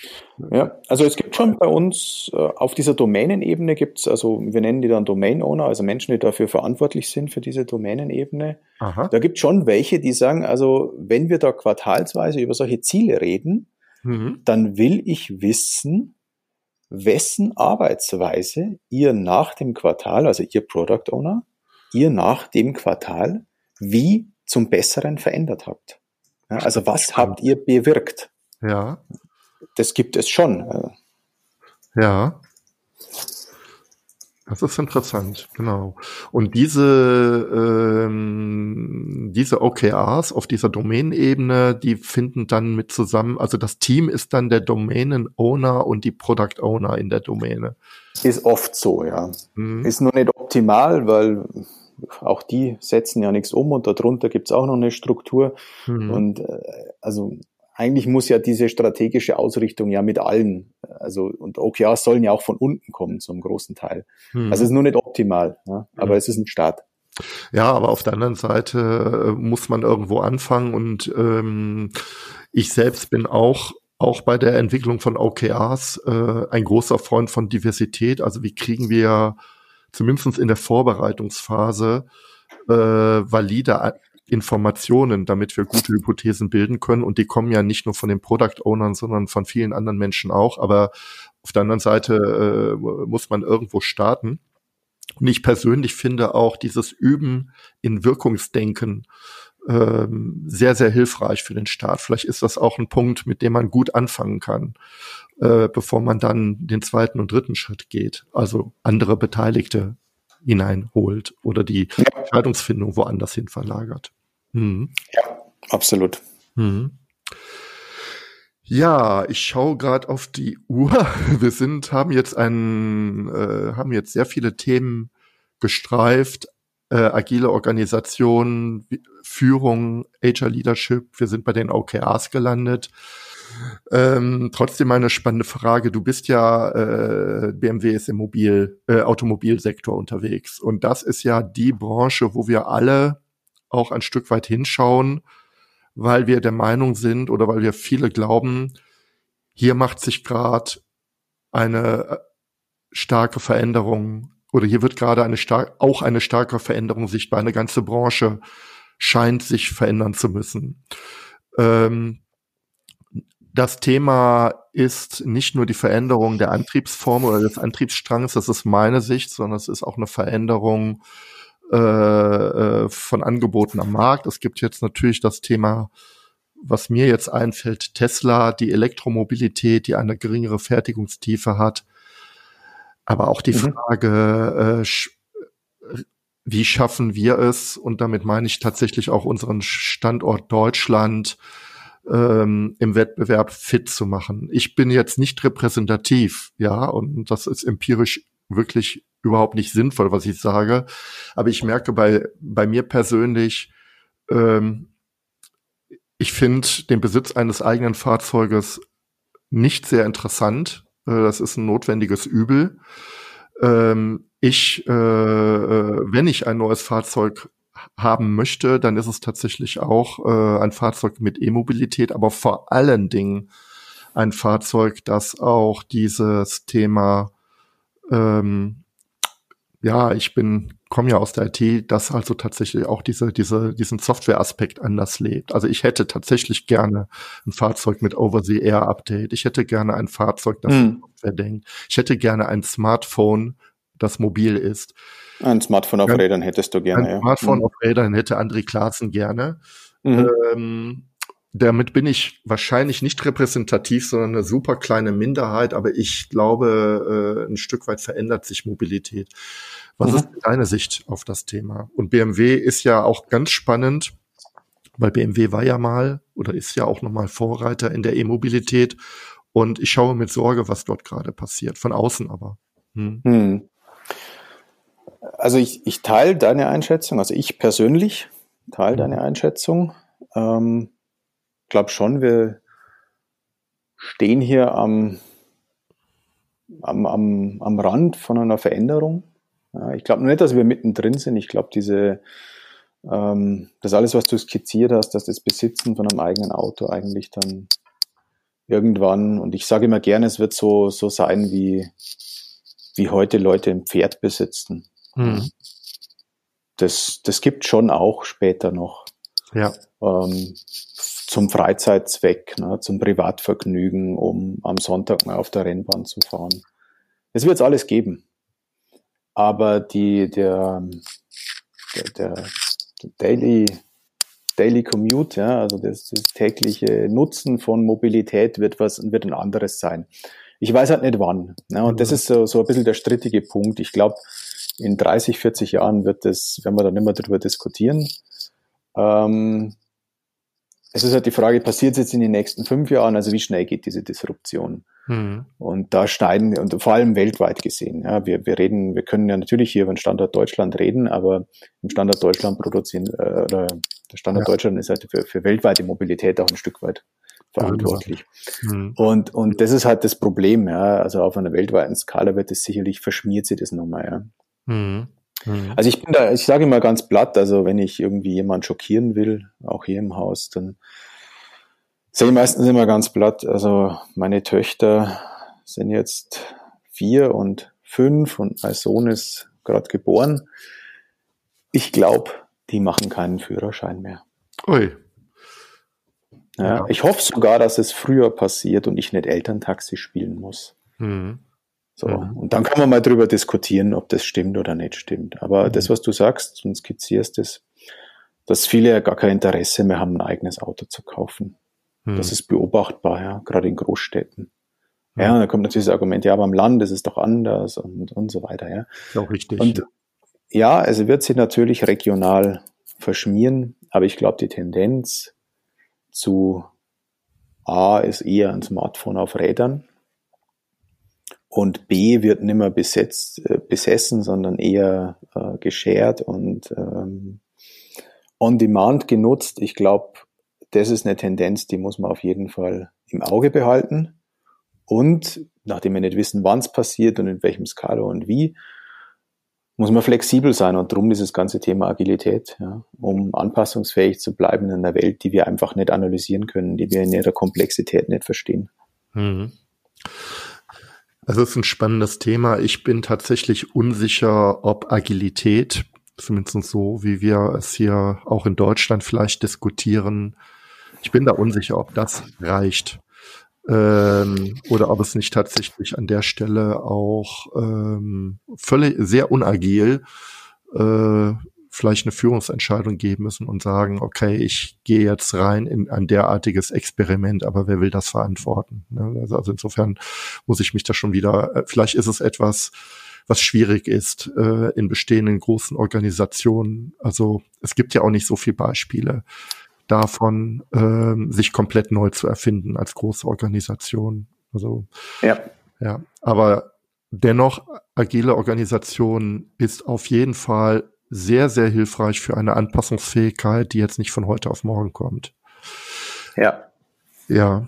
Ja, also es gibt schon bei uns äh, auf dieser Domänenebene gibt es, also wir nennen die dann Domain Owner, also Menschen, die dafür verantwortlich sind für diese Domänenebene. Aha. Da gibt es schon welche, die sagen, also wenn wir da quartalsweise über solche Ziele reden, mhm. dann will ich wissen, wessen Arbeitsweise ihr nach dem Quartal, also ihr Product Owner, ihr nach dem Quartal wie zum Besseren verändert habt. Ja, also was habt ihr bewirkt? Ja. Das gibt es schon. Ja. Das ist interessant, genau. Und diese, ähm, diese OKRs auf dieser Domänenebene, die finden dann mit zusammen, also das Team ist dann der Domänen-Owner und die Product-Owner in der Domäne. Ist oft so, ja. Mhm. Ist nur nicht optimal, weil auch die setzen ja nichts um und darunter gibt's auch noch eine Struktur. Mhm. Und äh, also eigentlich muss ja diese strategische Ausrichtung ja mit allen, also und OKRs sollen ja auch von unten kommen zum großen Teil. Mhm. Also es ist nur nicht optimal, ja, aber mhm. es ist ein Start. Ja, aber auf der anderen Seite äh, muss man irgendwo anfangen und ähm, ich selbst bin auch auch bei der Entwicklung von OKRs äh, ein großer Freund von Diversität. Also wie kriegen wir zumindest in der Vorbereitungsphase äh, valide Informationen, damit wir gute Hypothesen bilden können. Und die kommen ja nicht nur von den Product Ownern, sondern von vielen anderen Menschen auch. Aber auf der anderen Seite äh, muss man irgendwo starten. Und ich persönlich finde auch dieses Üben in Wirkungsdenken ähm, sehr, sehr hilfreich für den Start. Vielleicht ist das auch ein Punkt, mit dem man gut anfangen kann äh, bevor man dann den zweiten und dritten Schritt geht, also andere Beteiligte hineinholt oder die ja. Entscheidungsfindung woanders hin verlagert. Mhm. Ja, absolut. Mhm. Ja, ich schaue gerade auf die Uhr. Wir sind, haben jetzt einen, äh, haben jetzt sehr viele Themen gestreift. Äh, agile Organisation, Führung, HR Leadership. Wir sind bei den OKRs gelandet. Ähm, trotzdem eine spannende Frage. Du bist ja, äh, BMW ist im Mobil, äh, Automobilsektor unterwegs. Und das ist ja die Branche, wo wir alle auch ein Stück weit hinschauen, weil wir der Meinung sind oder weil wir viele glauben, hier macht sich gerade eine äh, starke Veränderung oder hier wird gerade eine stark, auch eine starke Veränderung sichtbar. Eine ganze Branche scheint sich verändern zu müssen. Ähm, das Thema ist nicht nur die Veränderung der Antriebsform oder des Antriebsstrangs, das ist meine Sicht, sondern es ist auch eine Veränderung äh, äh, von Angeboten am Markt. Es gibt jetzt natürlich das Thema, was mir jetzt einfällt, Tesla, die Elektromobilität, die eine geringere Fertigungstiefe hat. Aber auch die mhm. Frage, äh, wie schaffen wir es, und damit meine ich tatsächlich auch unseren Standort Deutschland, ähm, im Wettbewerb fit zu machen. Ich bin jetzt nicht repräsentativ, ja, und das ist empirisch wirklich überhaupt nicht sinnvoll, was ich sage. Aber ich merke bei, bei mir persönlich, ähm, ich finde den Besitz eines eigenen Fahrzeuges nicht sehr interessant. Äh, das ist ein notwendiges Übel. Ähm, ich, äh, äh wenn ich ein neues Fahrzeug haben möchte, dann ist es tatsächlich auch äh, ein Fahrzeug mit E-Mobilität, aber vor allen Dingen ein Fahrzeug, das auch dieses Thema, ähm, ja, ich bin, komme ja aus der IT, das also tatsächlich auch diese, diese, diesen Software-Aspekt anders lebt. Also ich hätte tatsächlich gerne ein Fahrzeug mit Over-the-Air-Update. Ich hätte gerne ein Fahrzeug, das hm. Software denkt. Ich hätte gerne ein Smartphone, das mobil ist. Ein Smartphone auf Rädern hättest du gerne. Ein ja. Smartphone mhm. auf Rädern hätte André Klaassen gerne. Mhm. Ähm, damit bin ich wahrscheinlich nicht repräsentativ, sondern eine super kleine Minderheit, aber ich glaube, äh, ein Stück weit verändert sich Mobilität. Was mhm. ist deine Sicht auf das Thema? Und BMW ist ja auch ganz spannend, weil BMW war ja mal oder ist ja auch nochmal Vorreiter in der E-Mobilität. Und ich schaue mit Sorge, was dort gerade passiert, von außen aber. Hm. Hm. Also ich, ich teile deine Einschätzung, also ich persönlich teile mhm. deine Einschätzung. Ähm, glaube schon, wir stehen hier am, am, am, am Rand von einer Veränderung. Ich glaube nicht, dass wir mittendrin sind. Ich glaube, diese ähm, das alles, was du skizziert hast, dass das Besitzen von einem eigenen Auto eigentlich dann irgendwann, und ich sage immer gerne, es wird so, so sein, wie, wie heute Leute ein Pferd besitzen. Mhm. Das, das gibt schon auch später noch. Ja. Ähm, zum Freizeitzweck, ne, zum Privatvergnügen, um am Sonntag mal auf der Rennbahn zu fahren. Es wird alles geben. Aber die, der, der, der Daily, Daily Commute, ja, also das, das tägliche Nutzen von Mobilität wird was, wird ein anderes sein. Ich weiß halt nicht wann. Ja, und das mhm. ist so, so ein bisschen der strittige Punkt. Ich glaube, in 30, 40 Jahren wird das, werden wir dann immer darüber diskutieren. Ähm, es ist halt die Frage, passiert es jetzt in den nächsten fünf Jahren? Also wie schnell geht diese Disruption? Mhm. Und da schneiden, und vor allem weltweit gesehen, ja, wir, wir reden, wir können ja natürlich hier über den Standort Deutschland reden, aber im Standort Deutschland produzieren, äh, oder der Standort ja. Deutschland ist halt für, für weltweite Mobilität auch ein Stück weit verantwortlich. Mhm. Und, und das ist halt das Problem, ja. Also auf einer weltweiten Skala wird es sicherlich, verschmiert sich das nochmal, ja. Mhm. Mhm. Also ich bin da, ich sage immer ganz platt, also wenn ich irgendwie jemand schockieren will, auch hier im Haus, dann sehe ich meistens immer ganz platt. Also meine Töchter sind jetzt vier und fünf und mein Sohn ist gerade geboren. Ich glaube, die machen keinen Führerschein mehr. Ui. Ja, ich hoffe sogar, dass es früher passiert und ich nicht Elterntaxi spielen muss. Mhm. So, mhm. und dann kann man mal drüber diskutieren, ob das stimmt oder nicht stimmt. Aber mhm. das, was du sagst und skizzierst, ist, dass viele ja gar kein Interesse mehr haben, ein eigenes Auto zu kaufen. Mhm. Das ist beobachtbar, ja, gerade in Großstädten. Ja, und da kommt natürlich das Argument, ja, aber am Land ist es doch anders und, und so weiter, ja. Ist auch richtig. Und ja, also wird sich natürlich regional verschmieren, aber ich glaube, die Tendenz zu A ist eher ein Smartphone auf Rädern und B wird nicht mehr besetzt, äh, besessen, sondern eher äh, geshared und ähm, on demand genutzt. Ich glaube, das ist eine Tendenz, die muss man auf jeden Fall im Auge behalten. Und nachdem wir nicht wissen, wann es passiert und in welchem Skala und wie, muss man flexibel sein und darum dieses ganze Thema Agilität, ja, um anpassungsfähig zu bleiben in einer Welt, die wir einfach nicht analysieren können, die wir in ihrer Komplexität nicht verstehen. Mhm. Also es ist ein spannendes Thema. Ich bin tatsächlich unsicher, ob Agilität, zumindest so, wie wir es hier auch in Deutschland vielleicht diskutieren, ich bin da unsicher, ob das reicht. Ähm, oder ob es nicht tatsächlich an der Stelle auch ähm, völlig sehr unagil äh, vielleicht eine Führungsentscheidung geben müssen und sagen, okay, ich gehe jetzt rein in ein derartiges Experiment, aber wer will das verantworten? Ne? Also, also, insofern muss ich mich da schon wieder, äh, vielleicht ist es etwas, was schwierig ist äh, in bestehenden großen Organisationen. Also es gibt ja auch nicht so viele Beispiele davon, äh, sich komplett neu zu erfinden als große Organisation. Also ja, ja, aber dennoch agile Organisation ist auf jeden Fall sehr, sehr hilfreich für eine Anpassungsfähigkeit, die jetzt nicht von heute auf morgen kommt. Ja. Ja.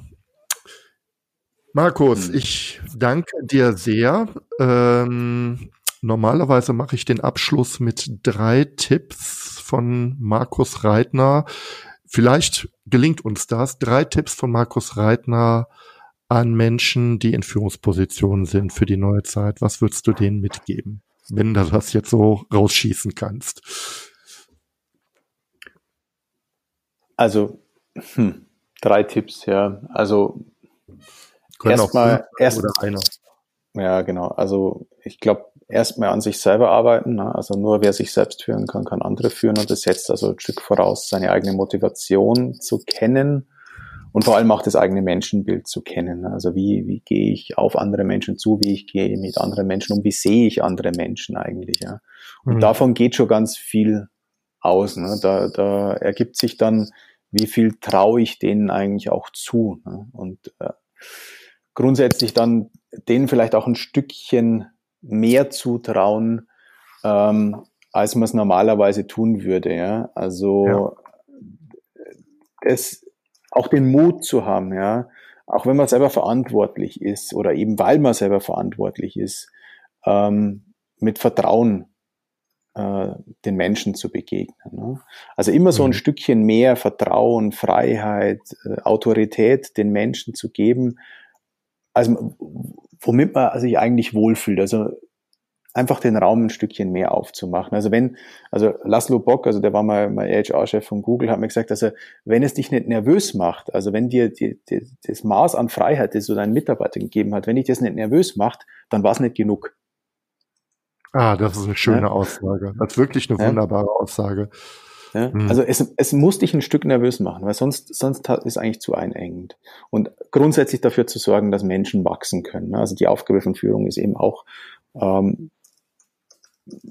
Markus, hm. ich danke dir sehr. Ähm, normalerweise mache ich den Abschluss mit drei Tipps von Markus Reitner. Vielleicht gelingt uns das. Drei Tipps von Markus Reitner an Menschen, die in Führungspositionen sind für die neue Zeit. Was würdest du denen mitgeben? Wenn du das jetzt so rausschießen kannst? Also, hm, drei Tipps, ja. Also, erstmal, erst. Ja, genau. Also, ich glaube, erstmal an sich selber arbeiten. Ne? Also, nur wer sich selbst führen kann, kann andere führen. Und das setzt also ein Stück voraus, seine eigene Motivation zu kennen und vor allem auch das eigene Menschenbild zu kennen. Also wie, wie gehe ich auf andere Menschen zu, wie ich gehe mit anderen Menschen um, wie sehe ich andere Menschen eigentlich. Ja? Und mhm. davon geht schon ganz viel aus. Ne? Da, da ergibt sich dann, wie viel traue ich denen eigentlich auch zu. Ne? Und äh, grundsätzlich dann denen vielleicht auch ein Stückchen mehr zutrauen, ähm, als man es normalerweise tun würde. Ja? Also ja. das auch den Mut zu haben, ja, auch wenn man selber verantwortlich ist oder eben weil man selber verantwortlich ist, ähm, mit Vertrauen äh, den Menschen zu begegnen. Ne? Also immer so ein mhm. Stückchen mehr Vertrauen, Freiheit, äh, Autorität den Menschen zu geben, also womit man sich eigentlich wohlfühlt. Also einfach den Raum ein Stückchen mehr aufzumachen. Also wenn, also Laszlo Bock, also der war mal, mal HR-Chef von Google, hat mir gesagt, also wenn es dich nicht nervös macht, also wenn dir die, die, das Maß an Freiheit, das du deinen Mitarbeitern gegeben hat, wenn dich das nicht nervös macht, dann war es nicht genug. Ah, das ist eine schöne ja. Aussage. Das ist wirklich eine wunderbare ja. Aussage. Ja? Mhm. Also es, es muss dich ein Stück nervös machen, weil sonst, sonst ist eigentlich zu einengend. Und grundsätzlich dafür zu sorgen, dass Menschen wachsen können. Ne? Also die Aufgabe von Führung ist eben auch, ähm,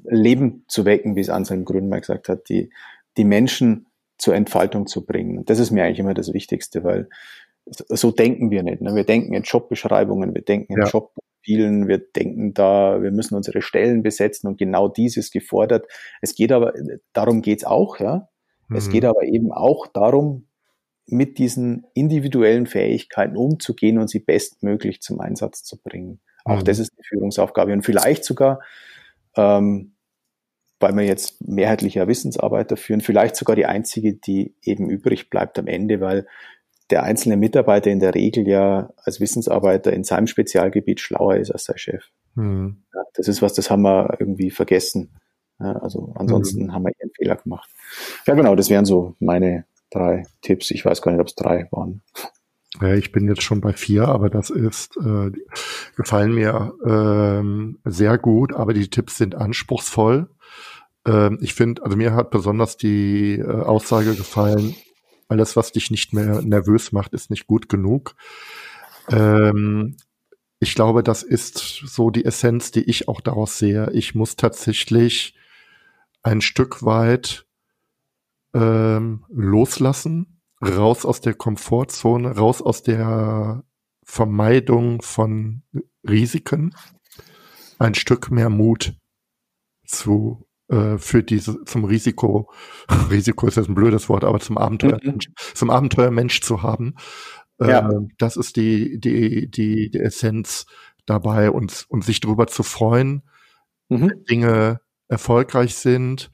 Leben zu wecken, wie es Anselm Grün mal gesagt hat, die, die Menschen zur Entfaltung zu bringen. Das ist mir eigentlich immer das Wichtigste, weil so denken wir nicht. Ne? Wir denken in Jobbeschreibungen, wir denken in ja. Job spielen, wir denken da, wir müssen unsere Stellen besetzen und genau dies ist gefordert. Es geht aber, darum geht's auch, ja. Mhm. Es geht aber eben auch darum, mit diesen individuellen Fähigkeiten umzugehen und sie bestmöglich zum Einsatz zu bringen. Auch mhm. das ist eine Führungsaufgabe und vielleicht sogar, ähm, weil wir jetzt mehrheitlicher Wissensarbeiter führen, vielleicht sogar die einzige, die eben übrig bleibt am Ende, weil der einzelne Mitarbeiter in der Regel ja als Wissensarbeiter in seinem Spezialgebiet schlauer ist als sein Chef. Mhm. Ja, das ist was, das haben wir irgendwie vergessen. Ja, also ansonsten mhm. haben wir ihren Fehler gemacht. Ja, genau, das wären so meine drei Tipps. Ich weiß gar nicht, ob es drei waren. Ich bin jetzt schon bei vier, aber das ist äh, gefallen mir ähm, sehr gut, aber die Tipps sind anspruchsvoll. Ähm, ich finde, also mir hat besonders die äh, Aussage gefallen, alles, was dich nicht mehr nervös macht, ist nicht gut genug. Ähm, ich glaube, das ist so die Essenz, die ich auch daraus sehe. Ich muss tatsächlich ein Stück weit ähm, loslassen, raus aus der Komfortzone, raus aus der Vermeidung von Risiken, ein Stück mehr Mut zu äh, für diese zum Risiko Risiko ist jetzt ein blödes Wort, aber zum Abenteuer mhm. zum Abenteuermensch zu haben. Ja. Äh, das ist die die die die Essenz dabei und und sich darüber zu freuen, mhm. wenn Dinge erfolgreich sind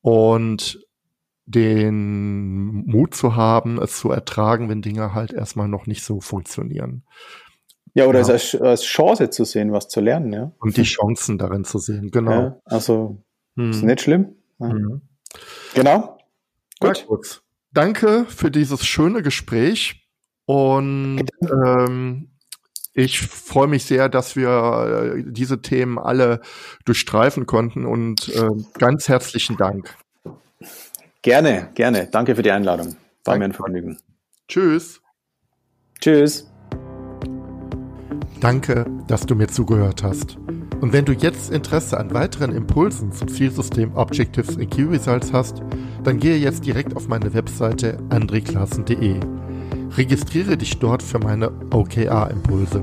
und den Mut zu haben, es zu ertragen, wenn Dinge halt erstmal noch nicht so funktionieren. Ja, oder ja. Es als, als Chance zu sehen, was zu lernen, ja. Und die Chancen darin zu sehen, genau. Ja, also hm. Ist nicht schlimm. Mhm. Genau. Gut. gut. Danke für dieses schöne Gespräch und ähm, ich freue mich sehr, dass wir äh, diese Themen alle durchstreifen konnten und äh, ganz herzlichen Dank. Gerne, gerne. Danke für die Einladung. War Danke. mir ein Vergnügen. Tschüss. Tschüss. Danke, dass du mir zugehört hast. Und wenn du jetzt Interesse an weiteren Impulsen zum Zielsystem Objectives in Key Results hast, dann gehe jetzt direkt auf meine Webseite andreklassen.de. Registriere dich dort für meine OKR-Impulse.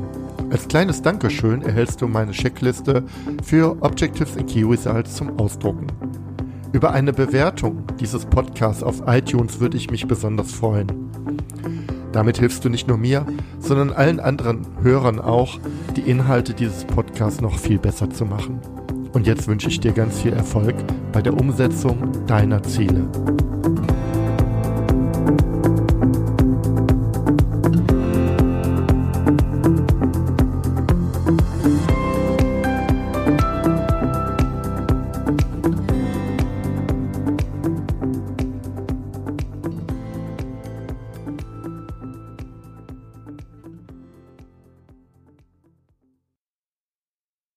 Als kleines Dankeschön erhältst du meine Checkliste für Objectives in Key Results zum Ausdrucken. Über eine Bewertung dieses Podcasts auf iTunes würde ich mich besonders freuen. Damit hilfst du nicht nur mir, sondern allen anderen Hörern auch, die Inhalte dieses Podcasts noch viel besser zu machen. Und jetzt wünsche ich dir ganz viel Erfolg bei der Umsetzung deiner Ziele.